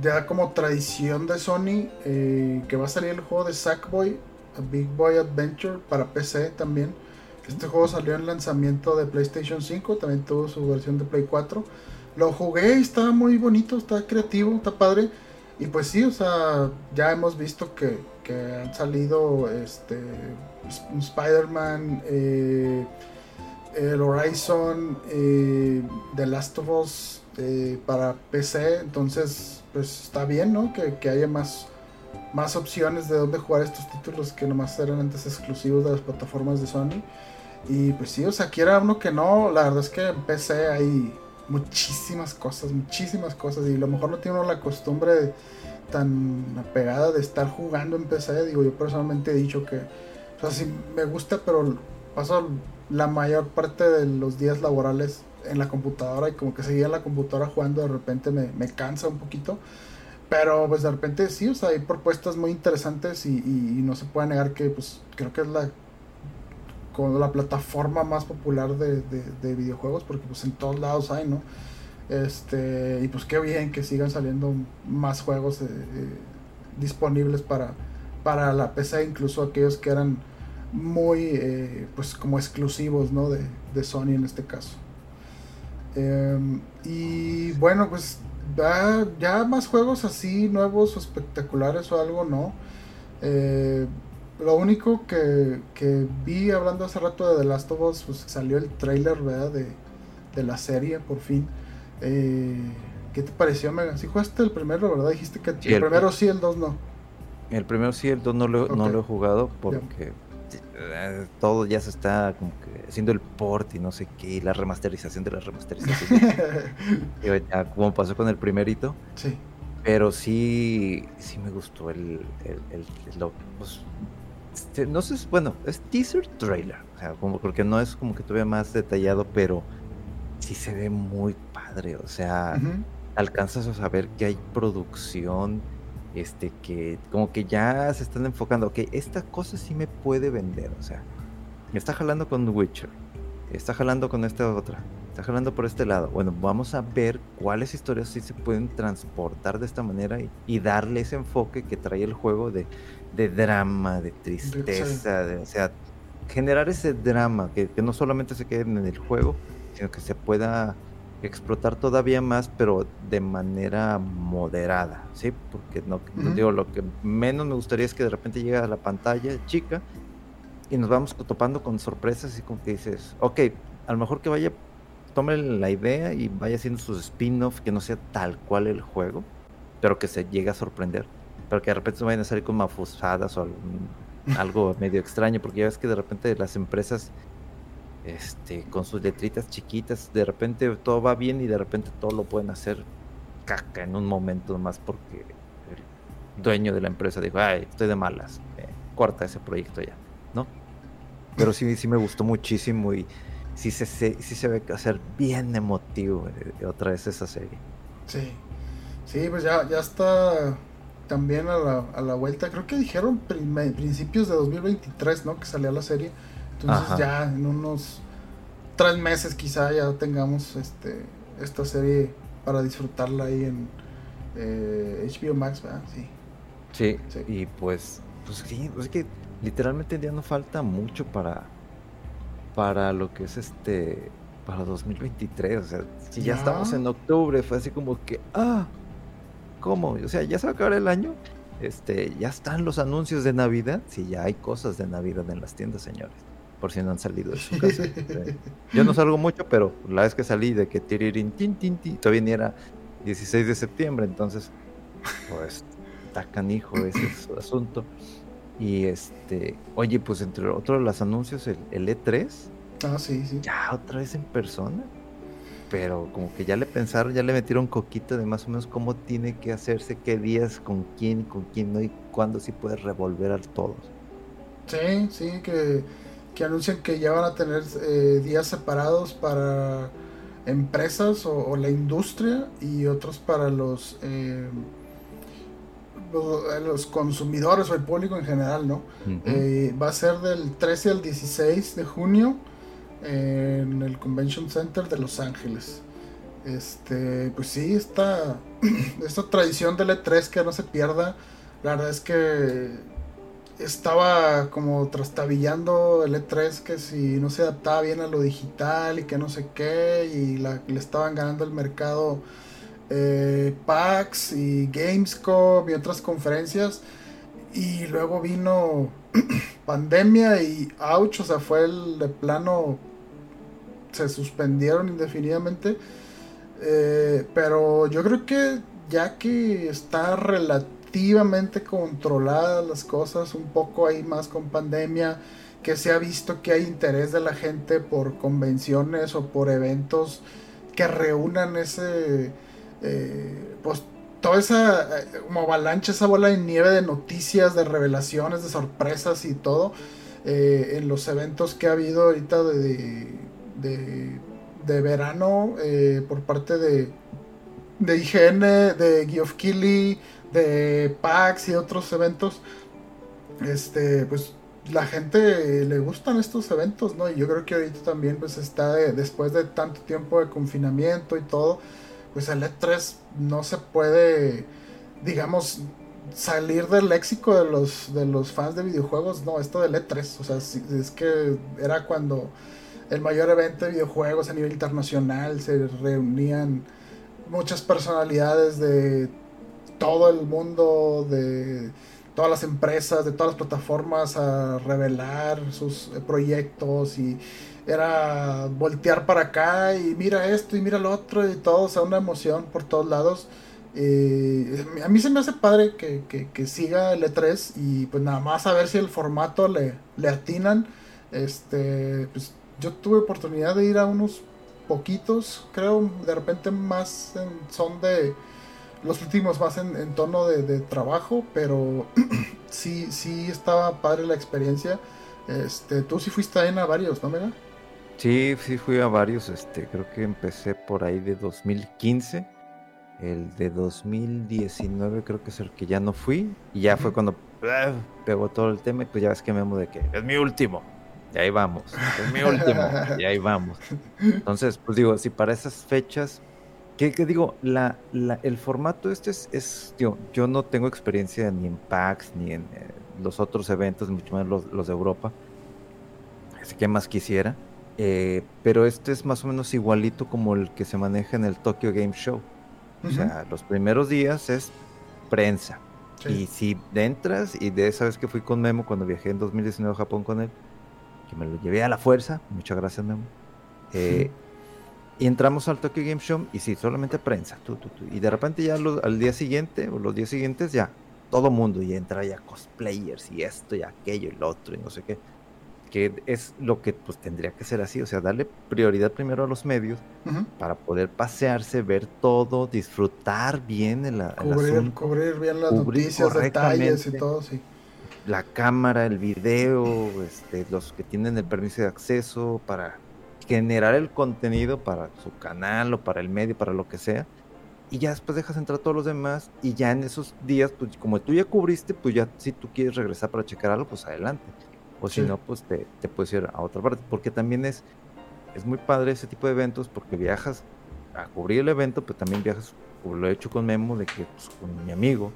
Speaker 1: ya como tradición de Sony, que va a salir el juego de Sackboy, a Big Boy Adventure para PC también. Este juego salió en lanzamiento de PlayStation 5, también tuvo su versión de Play 4. Lo jugué y estaba muy bonito, está creativo, está padre. Y pues sí, o sea, ya hemos visto que, que han salido este Spider-Man, eh, el Horizon, eh, The Last of Us eh, para PC, entonces pues está bien, ¿no? Que, haya más, más opciones de dónde jugar estos títulos que nomás eran antes exclusivos de las plataformas de Sony. Y pues sí, o sea, quiera uno que no, la verdad es que en PC hay muchísimas cosas, muchísimas cosas y a lo mejor no tiene uno la costumbre tan apegada de estar jugando en PC, digo, yo personalmente he dicho que o sea, sí me gusta, pero paso la mayor parte de los días laborales en la computadora y como que seguía en la computadora jugando, de repente me, me cansa un poquito. Pero pues de repente sí, o sea, hay propuestas muy interesantes y, no se puede negar que pues creo que es la con la plataforma más popular de, de, videojuegos porque pues en todos lados hay, ¿no? Este, y pues qué bien que sigan saliendo más juegos eh, eh, disponibles para, para la PC, incluso aquellos que eran muy, eh, pues como exclusivos, ¿no? De, de Sony en este caso. Em, y bueno, pues ya, ya, más juegos así, nuevos o espectaculares o algo, ¿no? Eh, lo único que, que, vi hablando hace rato de The Last of Us, pues salió el trailer, ¿verdad? De, de la serie, por fin. Eh, ¿Qué te pareció, Mega? Si jugaste el primero, ¿verdad? Dijiste que el, primero sí, el dos no.
Speaker 2: El primero sí, el 2 no lo, no lo he jugado porque todo ya se está como que haciendo el port y no sé qué, y la remasterización de la remasterización. *laughs* como pasó con el primerito.
Speaker 1: Sí.
Speaker 2: Pero sí, sí me gustó el, el, pues, este, no sé, bueno, es teaser trailer, o sea, como porque no es como que todavía más detallado, pero sí se ve muy padre, o sea, alcanzas a saber que hay producción este, que como que ya se están enfocando, ok, esta cosa sí me puede vender, o sea, me está jalando con Witcher, está jalando con esta otra, está jalando por este lado. Bueno, vamos a ver cuáles historias sí se pueden transportar de esta manera y, darle ese enfoque que trae el juego de, de drama, de tristeza, de, o sea, generar ese drama que, que, no solamente se quede en el juego, sino que se pueda explotar todavía más, pero de manera moderada, ¿sí? Porque no, digo, lo que menos me gustaría es que de repente llegue a la pantalla chica y nos vamos topando con sorpresas y como que dices, ok, a lo mejor que vaya, tome la idea y vaya haciendo sus spin-off, que no sea tal cual el juego, pero que se llegue a sorprender, pero que de repente se vayan a salir con mafusadas o algo medio extraño, porque ya ves que de repente las empresas este, con sus letritas chiquitas, de repente todo va bien y de repente todo lo pueden hacer caca en un momento más porque el dueño de la empresa dijo, ay, estoy de malas, eh, corta ese proyecto ya, ¿no? Pero sí, sí me gustó muchísimo y sí se, sí se ve hacer bien emotivo eh, otra vez esa serie.
Speaker 1: Sí, sí, pues ya, ya está también a la, a la vuelta, creo que dijeron principios de 2023, ¿no? Que salía la serie. Entonces ya en unos tres meses quizá ya tengamos este esta serie para disfrutarla ahí en eh, HBO Max, ¿verdad? Sí.
Speaker 2: sí. y pues, pues sí, pues es que literalmente ya no falta mucho para para lo que es este para 2023, o sea, si ya, estamos en octubre, fue así como que ah, ¿cómo? O sea, ya se va a acabar el año. Este, ya están los anuncios de Navidad. Sí, ya hay cosas de Navidad en las tiendas, señores por si no han salido de su casa. Yo no salgo mucho, pero la vez que salí de que tiririn, tin, tin, tin, todavía ni era 16 de septiembre, entonces, pues, está canijo ese *clears throat* asunto. Y este, oye, pues entre otros los anuncios, el, E3.
Speaker 1: Ah, sí, sí.
Speaker 2: Ya otra vez en persona. Pero como que ya le pensaron, ya le metieron coquito de más o menos cómo tiene que hacerse, qué días, con quién, con quién no y cuándo sí puede revolver a todos.
Speaker 1: Sí, sí, que que anuncian que ya van a tener eh, días separados para empresas o, la industria y otros para los, eh, los, consumidores o el público en general, ¿no? Eh, va a ser del 13 al 16 de junio en el Convention Center de Los Ángeles. Este, pues sí, esta, *clears throat* esta tradición del E3 que no se pierda. La verdad es que estaba como trastabillando el E3 que si no se adaptaba bien a lo digital y que no sé qué y le estaban ganando el mercado eh, PAX y Gamescom y otras conferencias. Y luego vino *clears throat* pandemia y ouch, o sea fue el de plano se suspendieron indefinidamente. Eh, pero yo creo que ya que está relativamente controladas las cosas, un poco ahí más con pandemia, que se ha visto que hay interés de la gente por convenciones o por eventos que reúnan ese, eh, pues toda esa eh, como avalancha, esa bola de nieve de noticias, de revelaciones, de sorpresas y todo, eh, en los eventos que ha habido ahorita de, de, de verano por parte de, de IGN, de Geoff Keighley, de PAX y otros eventos, este, pues la gente le gustan estos eventos, ¿no? Y yo creo que ahorita también pues está después de tanto tiempo de confinamiento y todo, pues el E3 no se puede, digamos, salir del léxico de los, de los fans de videojuegos, no, esto del E3, o sea, es que era cuando el mayor evento de videojuegos a nivel internacional se reunían muchas personalidades de todo el mundo de todas las empresas, de todas las plataformas a revelar sus proyectos y era voltear para acá y mira esto y mira lo otro y todo, o sea, una emoción por todos lados. Eh, a mí se me hace padre que, que, siga el E3 y pues nada más a ver si el formato le, le atinan. Este, pues yo tuve oportunidad de ir a unos poquitos, creo, de repente más en son de los últimos más en, tono de, trabajo, pero *clears throat* sí, sí estaba padre la experiencia. Este, tú sí fuiste ahí a varios, ¿no, Mega?
Speaker 2: Sí, sí fui a varios, este, creo que empecé por ahí de 2015. El de 2019 creo que es el que ya no fui. Y ya fue cuando ah, pegó todo el tema y pues ya ves que me amo de que es mi último. Y ahí vamos. Es mi último. y ahí vamos. *laughs* Entonces, pues digo, si para esas fechas que, digo, la, el formato este es, yo no tengo experiencia ni en PAX ni en eh, los otros eventos, mucho menos los, de Europa. Así que más quisiera. Eh, pero este es más o menos igualito como el que se maneja en el Tokyo Game Show. O sea, los primeros días es prensa. Y si entras, y de esa vez que fui con Memo cuando viajé en 2019 a Japón con él, que me lo llevé a la fuerza, muchas gracias Memo. Eh, y entramos al Tokyo Game Show y sí, solamente prensa. y de repente ya al día siguiente o los días siguientes ya todo mundo y entra ya cosplayers y esto y aquello y lo otro y no sé qué. Que es lo que pues tendría que ser así, o sea, darle prioridad primero a los medios para poder pasearse, ver todo, disfrutar bien el,
Speaker 1: cubrir, Cubrir bien las noticias, detalles y todo, sí.
Speaker 2: La cámara, el video, este, los que tienen el permiso de acceso para generar el contenido para su canal o para el medio, para lo que sea. Y ya después dejas entrar a todos los demás y ya en esos días, pues como tú ya cubriste, pues ya si tú quieres regresar para checar algo, pues adelante. O si no, pues te, te, puedes ir a otra parte. Porque también es, es muy padre ese tipo de eventos porque viajas a cubrir el evento, pero también viajas, como lo he hecho con Memo, de que pues, con mi amigo.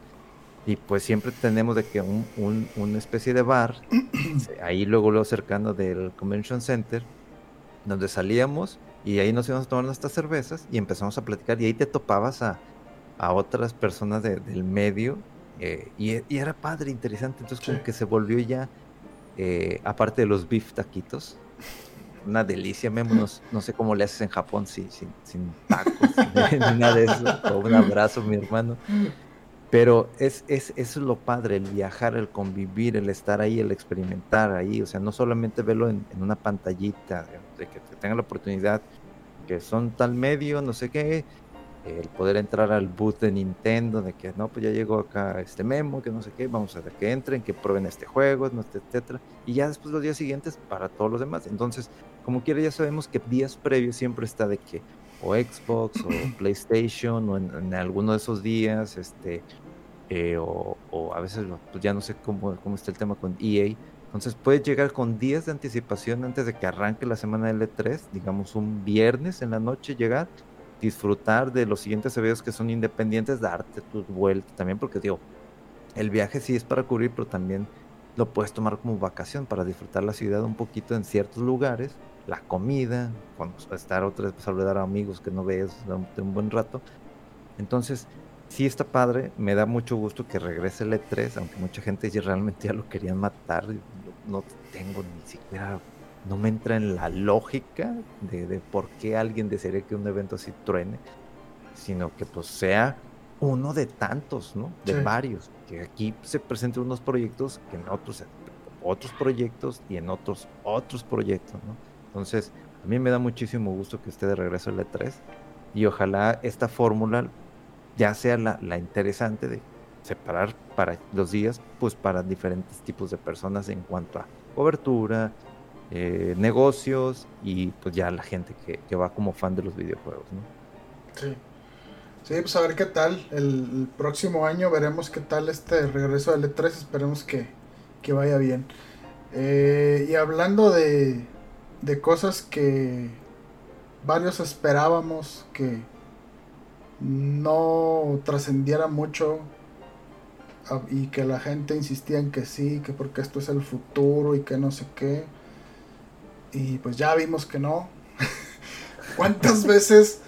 Speaker 2: Y pues siempre tenemos de que un, un, una especie de bar, *clears throat* ahí luego lo cercano del Convention Center, donde salíamos y ahí nos íbamos a tomar nuestras cervezas y empezamos a platicar y ahí te topabas a, a otras personas del medio eh, y, y, era padre, interesante, entonces como que se volvió ya, eh, aparte de los beef taquitos, una delicia, Memo, no, sé cómo le haces en Japón sin, sin, sin tacos, *laughs* ni nada de eso, un abrazo, mi hermano. Pero es, es, es lo padre, el viajar, el convivir, el estar ahí, el experimentar ahí. O sea, no solamente verlo en, una pantallita, de, que tenga la oportunidad, que son tal medio, no sé qué, el poder entrar al booth de Nintendo, de que no, pues ya llegó acá este memo, que no sé qué, vamos a ver que entren, que prueben este juego, etcétera. Y ya después los días siguientes para todos los demás. Entonces, como quiera, ya sabemos que días previos siempre está de que o Xbox o *clears throat* PlayStation o en, alguno de esos días, este, eh, o, a veces pues ya no sé cómo, cómo está el tema con EA. Entonces puedes llegar con días de anticipación antes de que arranque la semana de L3, digamos un viernes en la noche llegar, disfrutar de los siguientes eventos que son independientes, darte tu vuelta también, porque digo, el viaje sí es para cubrir, pero también lo puedes tomar como vacación para disfrutar la ciudad un poquito en ciertos lugares la comida, cuando estar otra vez, saludar a amigos que no ves de un buen rato. Entonces, sí está padre, me da mucho gusto que regrese el E3, aunque mucha gente ya realmente ya lo querían matar, no tengo ni siquiera, no me entra en la lógica de, por qué alguien desearía que un evento así truene, sino que pues sea uno de tantos, ¿no? De varios, que aquí se presenten unos proyectos que en otros otros proyectos y en otros otros proyectos, ¿no? Entonces, a mí me da muchísimo gusto que esté de regreso el E3 y ojalá esta fórmula ya sea la, interesante de separar para los días, pues para diferentes tipos de personas en cuanto a cobertura, eh, negocios y pues ya la gente que, va como fan de los videojuegos, ¿no?
Speaker 1: Sí. Sí, pues a ver qué tal. El, próximo año veremos qué tal este regreso del E3. Esperemos que, vaya bien. Eh, y hablando de, de cosas que varios esperábamos que no trascendiera mucho y que la gente insistía en que sí, que porque esto es el futuro y que no sé qué. Y pues ya vimos que no. *laughs* ¿Cuántas veces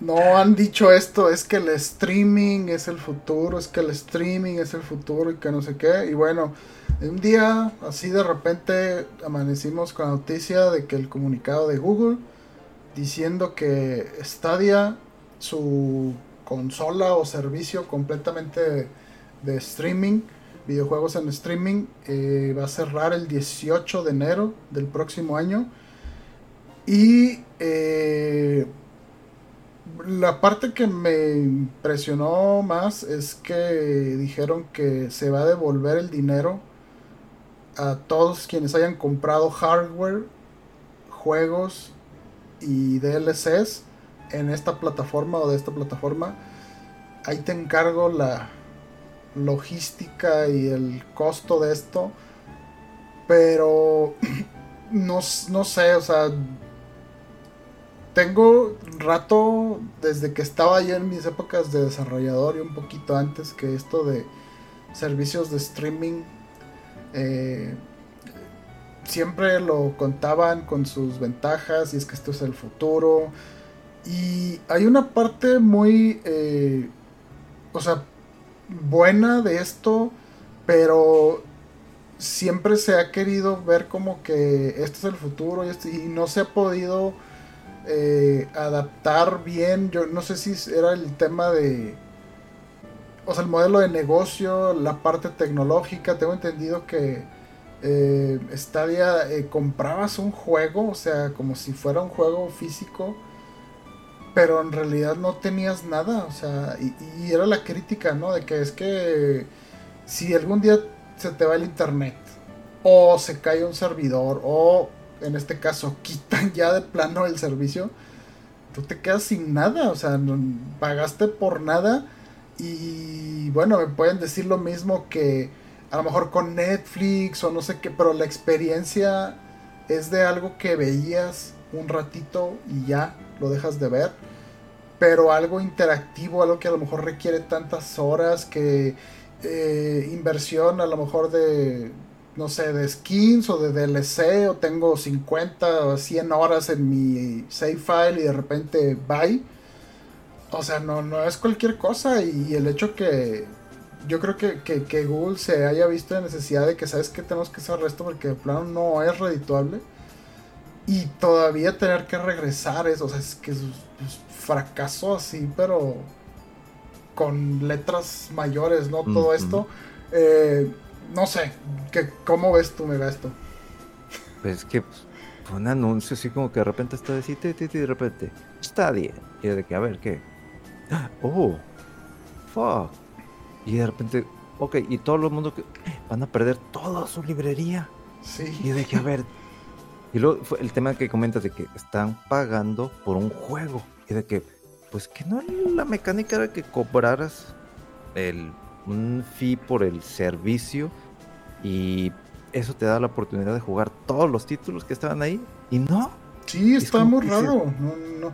Speaker 1: no han dicho esto? Es que el streaming es el futuro, es que el streaming es el futuro y que no sé qué. Y bueno, un día, así de repente, amanecimos con la noticia de que el comunicado de Google diciendo que Stadia, su consola o servicio completamente de, streaming, videojuegos en streaming, eh, va a cerrar el 18 de enero del próximo año. Y eh, la parte que me impresionó más es que dijeron que se va a devolver el dinero a todos quienes hayan comprado hardware, juegos y DLCs en esta plataforma o de esta plataforma. Ahí te encargo la logística y el costo de esto. Pero *clears throat* no, no sé, o sea, tengo rato desde que estaba yo en mis épocas de desarrollador y un poquito antes que esto de servicios de streaming eh, siempre lo contaban con sus ventajas y es que esto es el futuro. Y hay una parte muy, eh, o sea, buena de esto, pero siempre se ha querido ver como que esto es el futuro y, no se ha podido eh, adaptar bien. Yo no sé si era el tema de, o sea, el modelo de negocio, la parte tecnológica. Tengo entendido que eh, Stadia eh, comprabas un juego, o sea, como si fuera un juego físico, pero en realidad no tenías nada, o sea, y, era la crítica, ¿no? De que es que si algún día se te va el internet, o se cae un servidor, o en este caso *laughs* quitan ya de plano el servicio, tú te quedas sin nada, o sea, pagaste por nada, y bueno, me pueden decir lo mismo que a lo mejor con Netflix o no sé qué, pero la experiencia es de algo que veías un ratito y ya lo dejas de ver. Pero algo interactivo, algo que a lo mejor requiere tantas horas que eh, inversión a lo mejor de, no sé, de skins o de DLC o tengo 50 o 100 horas en mi save file y de repente bye. O sea, no, no es cualquier cosa y el hecho que yo creo que, que, Google se haya visto en necesidad de que, ¿sabes que Tenemos que hacer esto porque de plano no es redituable. Y todavía tener que regresar eso, o sea, es que es fracaso así, pero con letras mayores, ¿no? Todo esto. Eh, no sé, que, ¿cómo ves tú, Mega, esto?
Speaker 2: Pues que fue un anuncio así como que de repente está de y de repente, Stadia. Y de que, a ver, ¿qué? Oh, fuck y de repente, ok, y todo el mundo que van a perder toda su librería.
Speaker 1: Sí.
Speaker 2: Y de que, a ver. Y luego fue el tema que comentas de que están pagando por un juego. Y de que, pues que no la mecánica era que cobraras el, un fee por el servicio y eso te da la oportunidad de jugar todos los títulos que estaban ahí. Y no.
Speaker 1: Sí, está muy raro. No, no.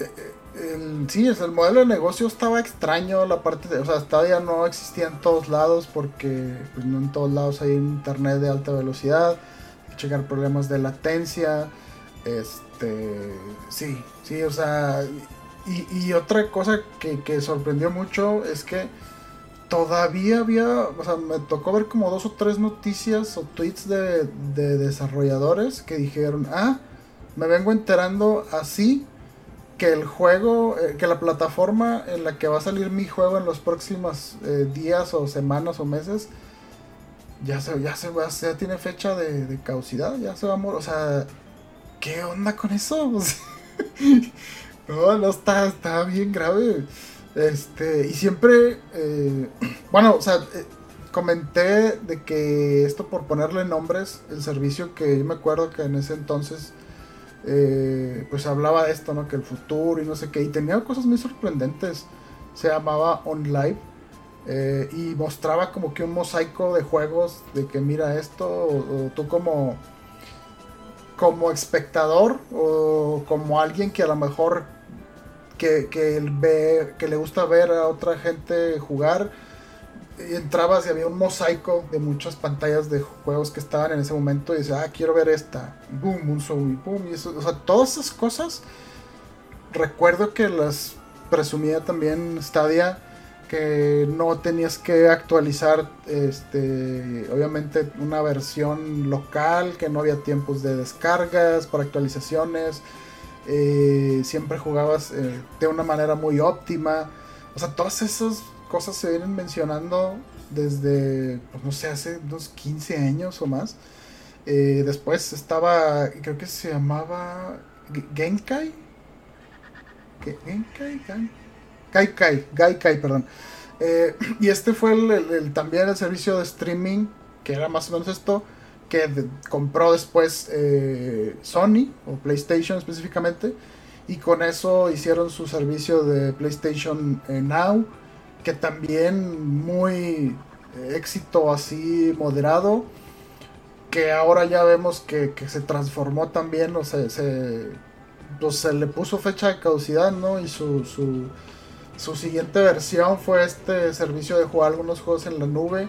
Speaker 1: Eh, eh, el, sí, el modelo de negocio estaba extraño, la parte de, o sea, Stadia no existía en todos lados porque pues, no en todos lados hay internet de alta velocidad, que checar problemas de latencia, este, sí, sí, o sea, y, otra cosa que, sorprendió mucho es que todavía había, o sea, me tocó ver como dos o tres noticias o tweets de, de desarrolladores que dijeron, ah, me vengo enterando así que el juego, eh, que la plataforma en la que va a salir mi juego en los próximos eh, días o semanas o meses, ya se, ya se va, ya tiene fecha de, de caducidad, ya se va a morir. O sea, ¿qué onda con eso? *laughs* *laughs* no, no está, está bien grave. Este, y siempre, eh, *clears throat* bueno, o sea, comenté de que esto por ponerle nombres, el servicio que yo me acuerdo que en ese entonces eh, pues hablaba de esto, ¿no? Que el futuro y no sé qué. Y tenía cosas muy sorprendentes. Se llamaba OnLive. Eh, y mostraba como que un mosaico de juegos. De que mira esto. O, tú como. Como espectador. O como alguien que a lo mejor. Que, que, ve, que le gusta ver a otra gente jugar entrabas y había un mosaico de muchas pantallas de juegos que estaban en ese momento y decía, ah, quiero ver esta. Boom, un y boom. Y eso, o sea, todas esas cosas. Recuerdo que las presumía también Stadia que no tenías que actualizar este obviamente una versión local que no había tiempos de descargas para actualizaciones eh, siempre jugabas eh, de una manera muy óptima o sea todas esas cosas se vienen mencionando desde, pues, no sé, hace unos 15 años o más. Eh, después estaba, creo que se llamaba Genkai. Genkai, Gaikai, Gaikai, perdón. Eh, *clears throat* y este fue el, también el servicio de streaming, que era más o menos esto, que compró después eh, Sony, o PlayStation específicamente, y con eso hicieron su servicio de PlayStation Now que también muy éxito así moderado, que ahora ya vemos que, se transformó también, o sea, se, pues se le puso fecha de caducidad, ¿no? Y su, su, siguiente versión fue este servicio de jugar algunos juegos en la nube,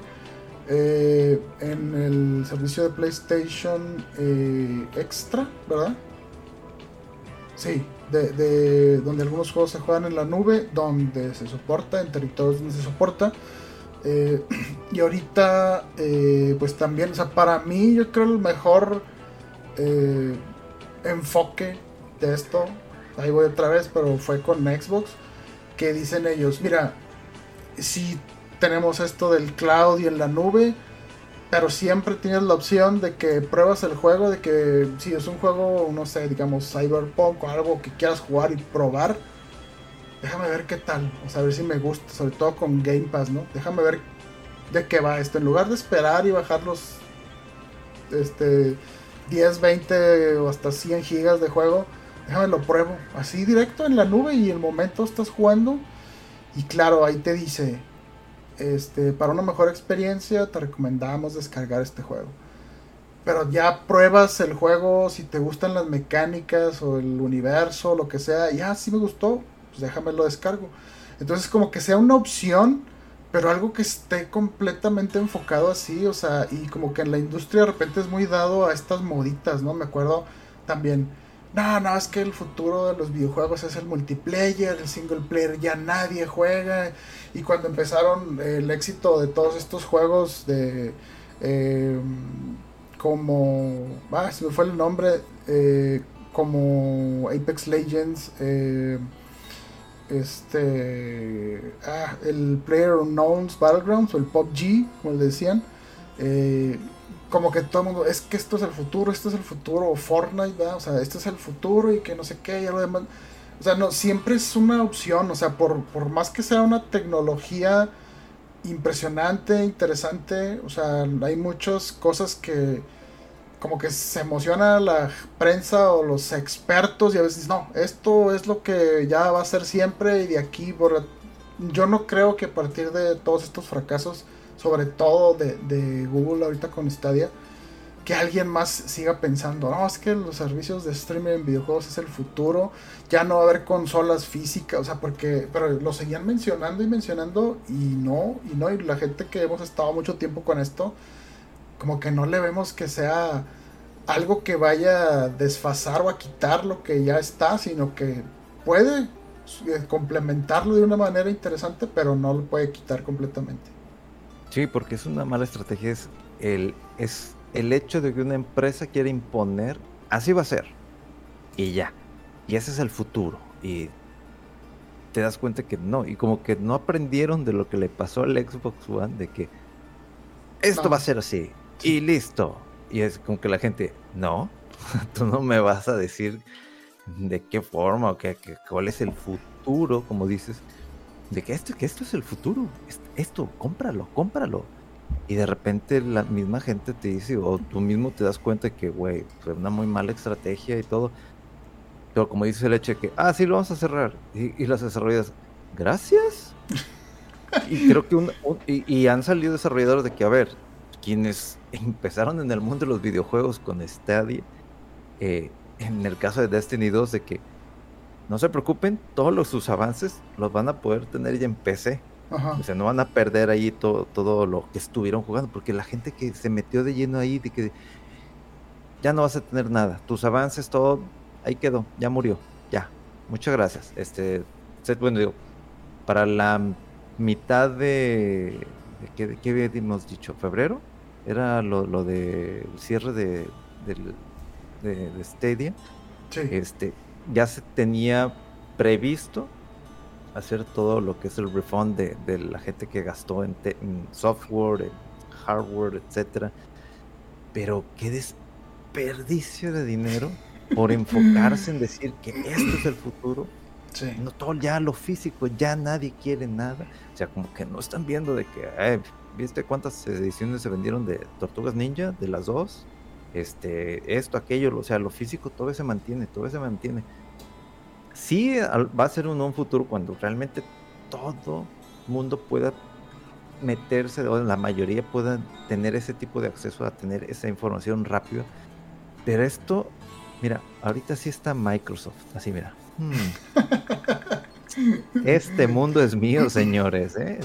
Speaker 1: eh, en el servicio de PlayStation eh, Extra, ¿verdad? Sí, de, donde algunos juegos se juegan en la nube, donde se soporta, en territorios donde se soporta. Eh, *clears throat* y ahorita, pues también, o sea, para mí yo creo el mejor enfoque de esto, ahí voy otra vez, pero fue con Xbox, que dicen ellos, mira, si tenemos esto del cloud y en la nube, pero siempre tienes la opción de que pruebas el juego, de que si es un juego, no sé, digamos Cyberpunk o algo que quieras jugar y probar, déjame ver qué tal, o sea, a ver si me gusta, sobre todo con Game Pass, ¿no? Déjame ver de qué va esto, en lugar de esperar y bajar los este 10, 20 o hasta 100 gigas de juego, déjame lo pruebo, así directo en la nube y el momento estás jugando y claro, ahí te dice este, para una mejor experiencia te recomendamos descargar este juego. Pero ya pruebas el juego, si te gustan las mecánicas o el universo, lo que sea, ya si me gustó, pues déjame lo descargo. Entonces como que sea una opción, pero algo que esté completamente enfocado así, o sea, y como que en la industria de repente es muy dado a estas moditas, ¿no? Me acuerdo también no, no, es que el futuro de los videojuegos es el multiplayer, el single player ya nadie juega. Y cuando empezaron el éxito de todos estos juegos de... Eh, como... Ah, se me fue el nombre. Eh, como Apex Legends. Eh, este... Ah, el Player Unknown's Battlegrounds o el PUBG, como le decían. Eh, como que todo el mundo, es que esto es el futuro, esto es el futuro, o Fortnite, o sea, esto es el futuro y que no sé qué, y lo demás. O sea, no, siempre es una opción, o sea, por, por más que sea una tecnología impresionante, interesante, o sea, hay muchas cosas que como que se emociona la prensa o los expertos y a veces no, esto es lo que ya va a ser siempre y de aquí, por... yo no creo que a partir de todos estos fracasos sobre todo de, Google ahorita con Stadia, que alguien más siga pensando, no, es que los servicios de streaming en videojuegos es el futuro, ya no va a haber consolas físicas, o sea, porque, pero lo seguían mencionando y mencionando y no, y no, y la gente que hemos estado mucho tiempo con esto, como que no le vemos que sea algo que vaya a desfasar o a quitar lo que ya está, sino que puede eh, complementarlo de una manera interesante, pero no lo puede quitar completamente.
Speaker 2: Sí, porque es una mala estrategia, es el, es el hecho de que una empresa quiere imponer, así va a ser, y ya, y ese es el futuro, y te das cuenta que no, y como que no aprendieron de lo que le pasó al Xbox One, de que esto va a ser así, y listo, y es como que la gente, no, *laughs* tú no me vas a decir de qué forma o qué, cuál es el futuro, como dices, de que esto, que esto es el futuro, esto, cómpralo, cómpralo. Y de repente la misma gente te dice, o tú mismo te das cuenta que, güey, fue una muy mala estrategia y todo. Pero como dice de que, ah, sí, lo vamos a cerrar. Y, las desarrolladoras, gracias. y creo que y, han salido desarrolladores de que, a ver, quienes empezaron en el mundo de los videojuegos con Stadia, eh, en el caso de Destiny 2, de que no se preocupen, todos los, sus avances los van a poder tener ya en PC. O sea, no van a perder ahí todo, todo lo que estuvieron jugando, porque la gente que se metió de lleno ahí, de que ya no vas a tener nada, tus avances, todo, ahí quedó, ya murió, ya. Muchas gracias. Este, bueno, digo, para la mitad de, de ¿qué, habíamos dicho? ¿Febrero? Era lo, lo de cierre de, de, de Stadia. Sí. Este, ya se tenía previsto hacer todo lo que es el refund de, la gente que gastó en, software, en hardware, etcétera. Pero qué desperdicio de dinero por enfocarse en decir que esto es el futuro. No todo ya lo físico, ya nadie quiere nada. O sea, como que no están viendo de que, eh, ¿viste cuántas ediciones se vendieron de Tortugas Ninja? De las dos. Este, esto, aquello, o sea, lo físico todo se mantiene, todo se mantiene sí va a ser un, un futuro cuando realmente todo mundo pueda meterse, o la mayoría pueda tener ese tipo de acceso a tener esa información rápido. Pero esto, mira, ahorita sí está Microsoft, así mira. Hmm. *laughs* Este mundo es mío, señores. ¿eh?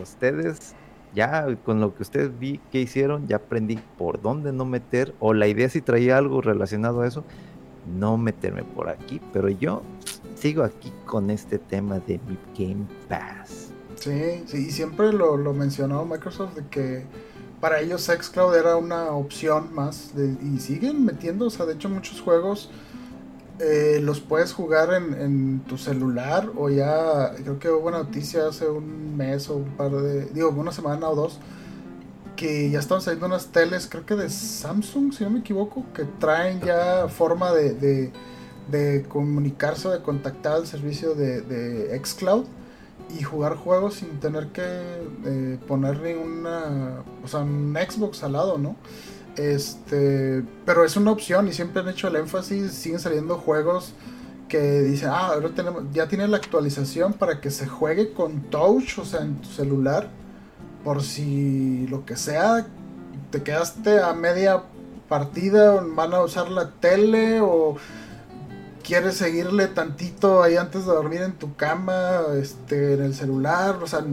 Speaker 2: Ustedes ya con lo que ustedes vi que hicieron, ya aprendí por dónde no meter, o la idea si traía algo relacionado a eso, no meterme por aquí, pero yo sigo aquí con este tema de mi Game Pass.
Speaker 1: Sí, sí, y siempre lo, lo mencionó Microsoft de que para ellos xCloud era una opción más y siguen metiendo, o sea, de hecho muchos juegos eh, los puedes jugar en, en, tu celular o ya, creo que hubo una noticia hace un mes o un par de, digo, una semana o dos, que ya están saliendo unas teles, creo que de Samsung, si no me equivoco, que traen ya forma de, de, de comunicarse o de contactar al servicio de, de xCloud y jugar juegos sin tener que eh, ponerle una, o sea, un Xbox al lado, ¿no? Este, pero es una opción y siempre han hecho el énfasis, siguen saliendo juegos que dicen, ah, ahora tenemos, ya tiene la actualización para que se juegue con touch, o sea, en tu celular, por si lo que sea, te quedaste a media partida, van a usar la tele o quieres seguirle tantito ahí antes de dormir en tu cama, este, en el celular, o sea,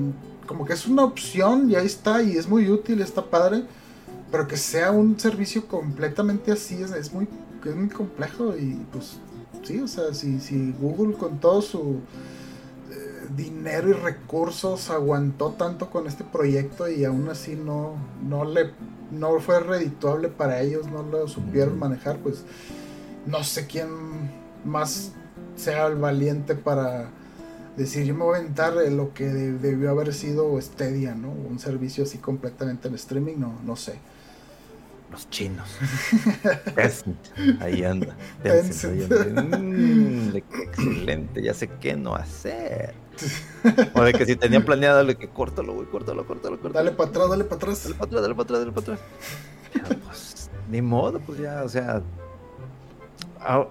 Speaker 1: como que es una opción y ahí está y es muy útil, está padre, pero que sea un servicio completamente así es, muy, es muy complejo y pues sí, o sea, si, si Google con todo su dinero y recursos aguantó tanto con este proyecto y aún así no, no le no fue redituable para ellos, no lo supieron manejar, pues no sé quién más sea el valiente para decir yo me voy a aventar lo que debió haber sido Stadia, ¿no? Un servicio así completamente en streaming, no, no sé.
Speaker 2: Los chinos. *laughs* ahí anda. Mm, excelente, ya sé qué no hacer. *laughs* O de que si tenían planeado, dale que córtalo, güey, córtalo, córtalo, córtalo.
Speaker 1: Dale para atrás, dale para atrás.
Speaker 2: Dale para atrás, dale para atrás, dale para atrás. pues, ni modo, pues ya, o sea,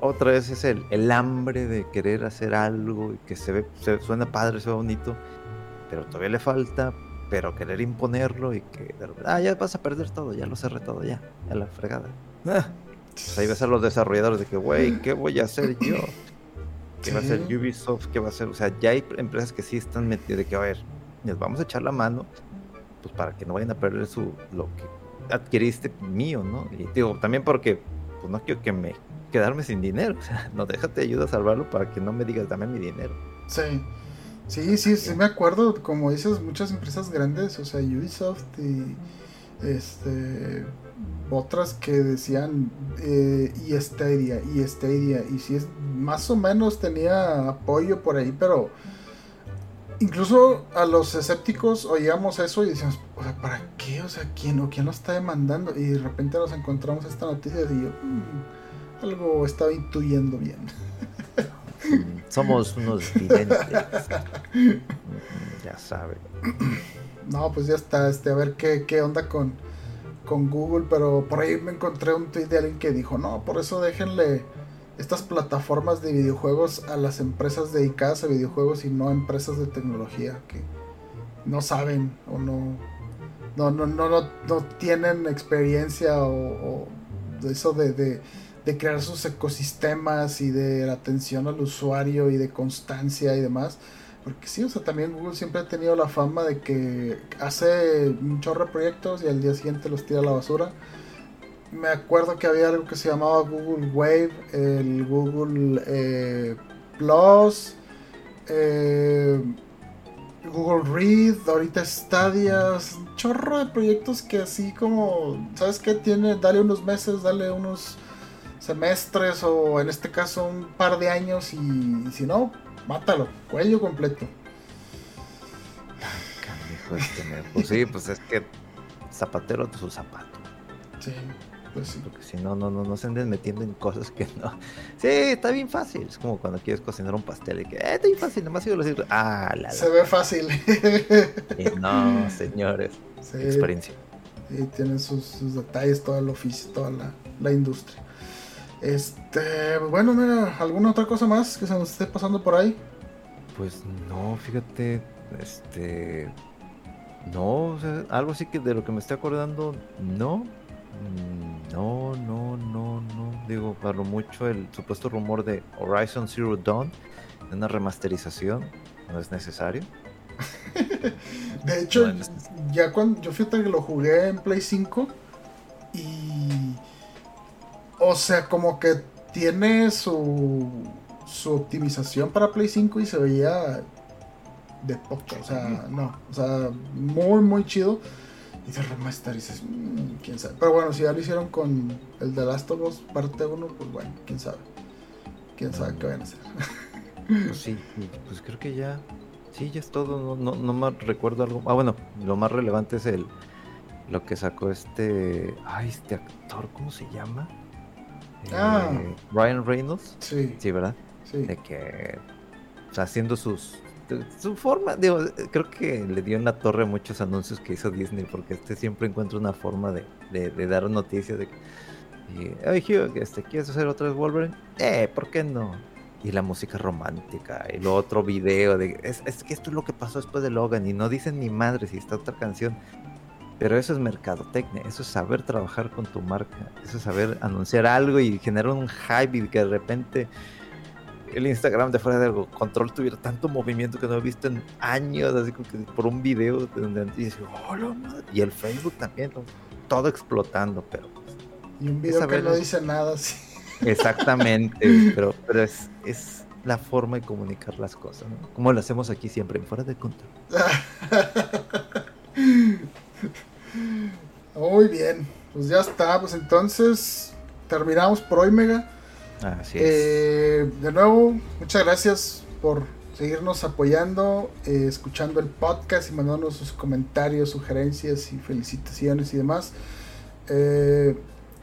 Speaker 2: otra vez es el, el, hambre de querer hacer algo y que se ve, se suena padre, se ve bonito, pero todavía le falta, pero querer imponerlo y que ah, ya vas a perder todo, ya lo cerré todo, ya, ya la fregada. Ah, pues ahí ves a los desarrolladores de que, güey, ¿qué voy a hacer yo? ¿Qué va a hacer Ubisoft? ¿Qué va a hacer? O sea, ya hay empresas que sí están metidas de que, a ver, les vamos a echar la mano, pues para que no vayan a perder su lo que adquiriste mío, ¿no? Y digo, también porque, pues no quiero que me quedarme sin dinero. O sea, *laughs* no déjate ayuda a salvarlo para que no me digas dame mi dinero.
Speaker 1: Sí. Sí, sí, sí me acuerdo, como dices, muchas empresas grandes, o sea, Ubisoft y este otras que decían eh, y Stadia, y Stadia, y si es más o menos tenía apoyo por ahí, pero incluso a los escépticos oíamos eso y decíamos, o sea, ¿para qué? O sea, ¿quién o quién lo está demandando? Y de repente nos encontramos esta noticia y yo, mm, algo estaba intuyendo bien. *laughs*
Speaker 2: Somos unos videntes. *laughs* ya sabe.
Speaker 1: No, pues ya está. Este, a ver qué, qué onda con, con Google. Pero por ahí me encontré un tweet de alguien que dijo: No, por eso déjenle estas plataformas de videojuegos a las empresas dedicadas a videojuegos y no a empresas de tecnología que no saben o no no no no, no, tienen experiencia o, o eso de, de crear sus ecosistemas y de la atención al usuario y de constancia y demás. Porque sí, o sea, también Google siempre ha tenido la fama de que hace un chorro de proyectos y al día siguiente los tira a la basura. Me acuerdo que había algo que se llamaba Google Wave, el Google eh, Plus, eh, Google Read, ahorita Stadia, un chorro de proyectos que así como, ¿sabes qué? Tiene, dale unos meses, dale unos semestres o en este caso un par de años y, si no, mátalo, cuello completo.
Speaker 2: Este, pues sí, pues es que zapatero de su zapato.
Speaker 1: Sí, pues sí.
Speaker 2: Porque si no, no, no, no se anden metiendo en cosas que no. Sí, está bien fácil. Es como cuando quieres cocinar un pastel y que, eh, está bien fácil, nomás sigo decir, ah, la,
Speaker 1: Se ve fácil.
Speaker 2: no, señores. Experiencia.
Speaker 1: Y tienen sus, detalles, todo el oficio, toda la, la industria. Este, bueno, mira, ¿alguna otra cosa más que se nos esté pasando por ahí?
Speaker 2: Pues no, fíjate, este, no, algo así que de lo que me estoy acordando, no, mm, no, no, no, no, digo, para lo mucho el supuesto rumor de Horizon Zero Dawn, una remasterización, no es necesario. *laughs*
Speaker 1: De hecho, ya cuando yo fíjate que lo jugué en Play 5 y o sea, como que tiene su su optimización para Play 5 y se veía de poca, o sea, no, o sea, muy muy chido. Y de remaster dices, mmm, quién sabe. Pero bueno, si ya lo hicieron con el de Last of Us parte 1, pues bueno, quién sabe. Quién sabe qué van a hacer. *laughs*
Speaker 2: Pues sí, pues creo que ya Sí, ya es todo. No, no, más recuerdo algo. Ah, bueno, lo más relevante es el lo que sacó este. Ay, este actor, ¿cómo se llama?
Speaker 1: Ah.
Speaker 2: Eh, Ryan Reynolds.
Speaker 1: Sí.
Speaker 2: Sí, ¿verdad?
Speaker 1: Sí.
Speaker 2: De que. O sea, haciendo sus. Su forma, digo, creo que le dio en la torre muchos anuncios que hizo Disney, porque este siempre encuentra una forma de, de, dar noticias de que. Hugh, este, ¿quieres hacer otra vez Wolverine? Eh, ¿por qué no? y la música romántica y lo otro video de es, que esto es lo que pasó después de Logan y no dicen ni madre si está otra canción pero eso es mercadotecnia eso es saber trabajar con tu marca eso es saber anunciar algo y generar un hype y que de repente el Instagram de fuera de control tuviera tanto movimiento que no he visto en años así como que por un video donde y, oh, y el Facebook también todo explotando pero
Speaker 1: y un video que no dice nada sí
Speaker 2: Exactamente, *laughs* pero, pero es, es la forma de comunicar las cosas, ¿no? Como lo hacemos aquí siempre, fuera de control. *laughs*
Speaker 1: Muy bien, pues ya está, pues entonces terminamos por hoy, Mega.
Speaker 2: Así
Speaker 1: eh, de nuevo, muchas gracias por seguirnos apoyando, eh, escuchando el podcast y mandándonos sus comentarios, sugerencias y felicitaciones y demás. Eh,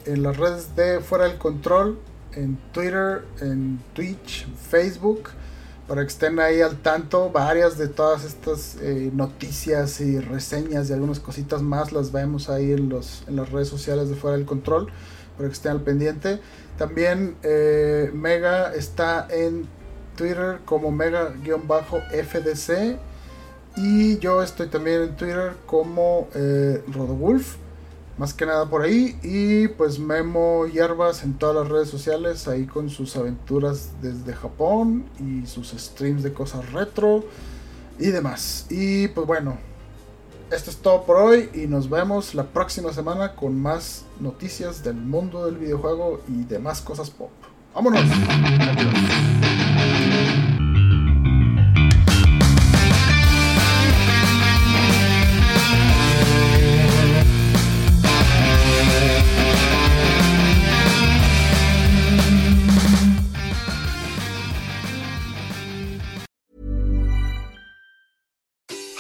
Speaker 1: en las redes de Fuera del Control, en Twitter, en Twitch, Facebook, para que estén ahí al tanto. Varias de todas estas eh, noticias y reseñas y algunas cositas más las vemos ahí en, los, en las redes sociales de Fuera del Control, para que estén al pendiente. También eh, Mega está en Twitter como Mega-FDC. Y yo estoy también en Twitter como eh, Rodowulf. Más que nada por ahí. Y pues Memo Hierbas en todas las redes sociales. Ahí con sus aventuras desde Japón. Y sus streams de cosas retro. Y demás. Y pues bueno. Esto es todo por hoy. Y nos vemos la próxima semana con más noticias del mundo del videojuego. Y demás cosas pop. ¡Vámonos! *laughs*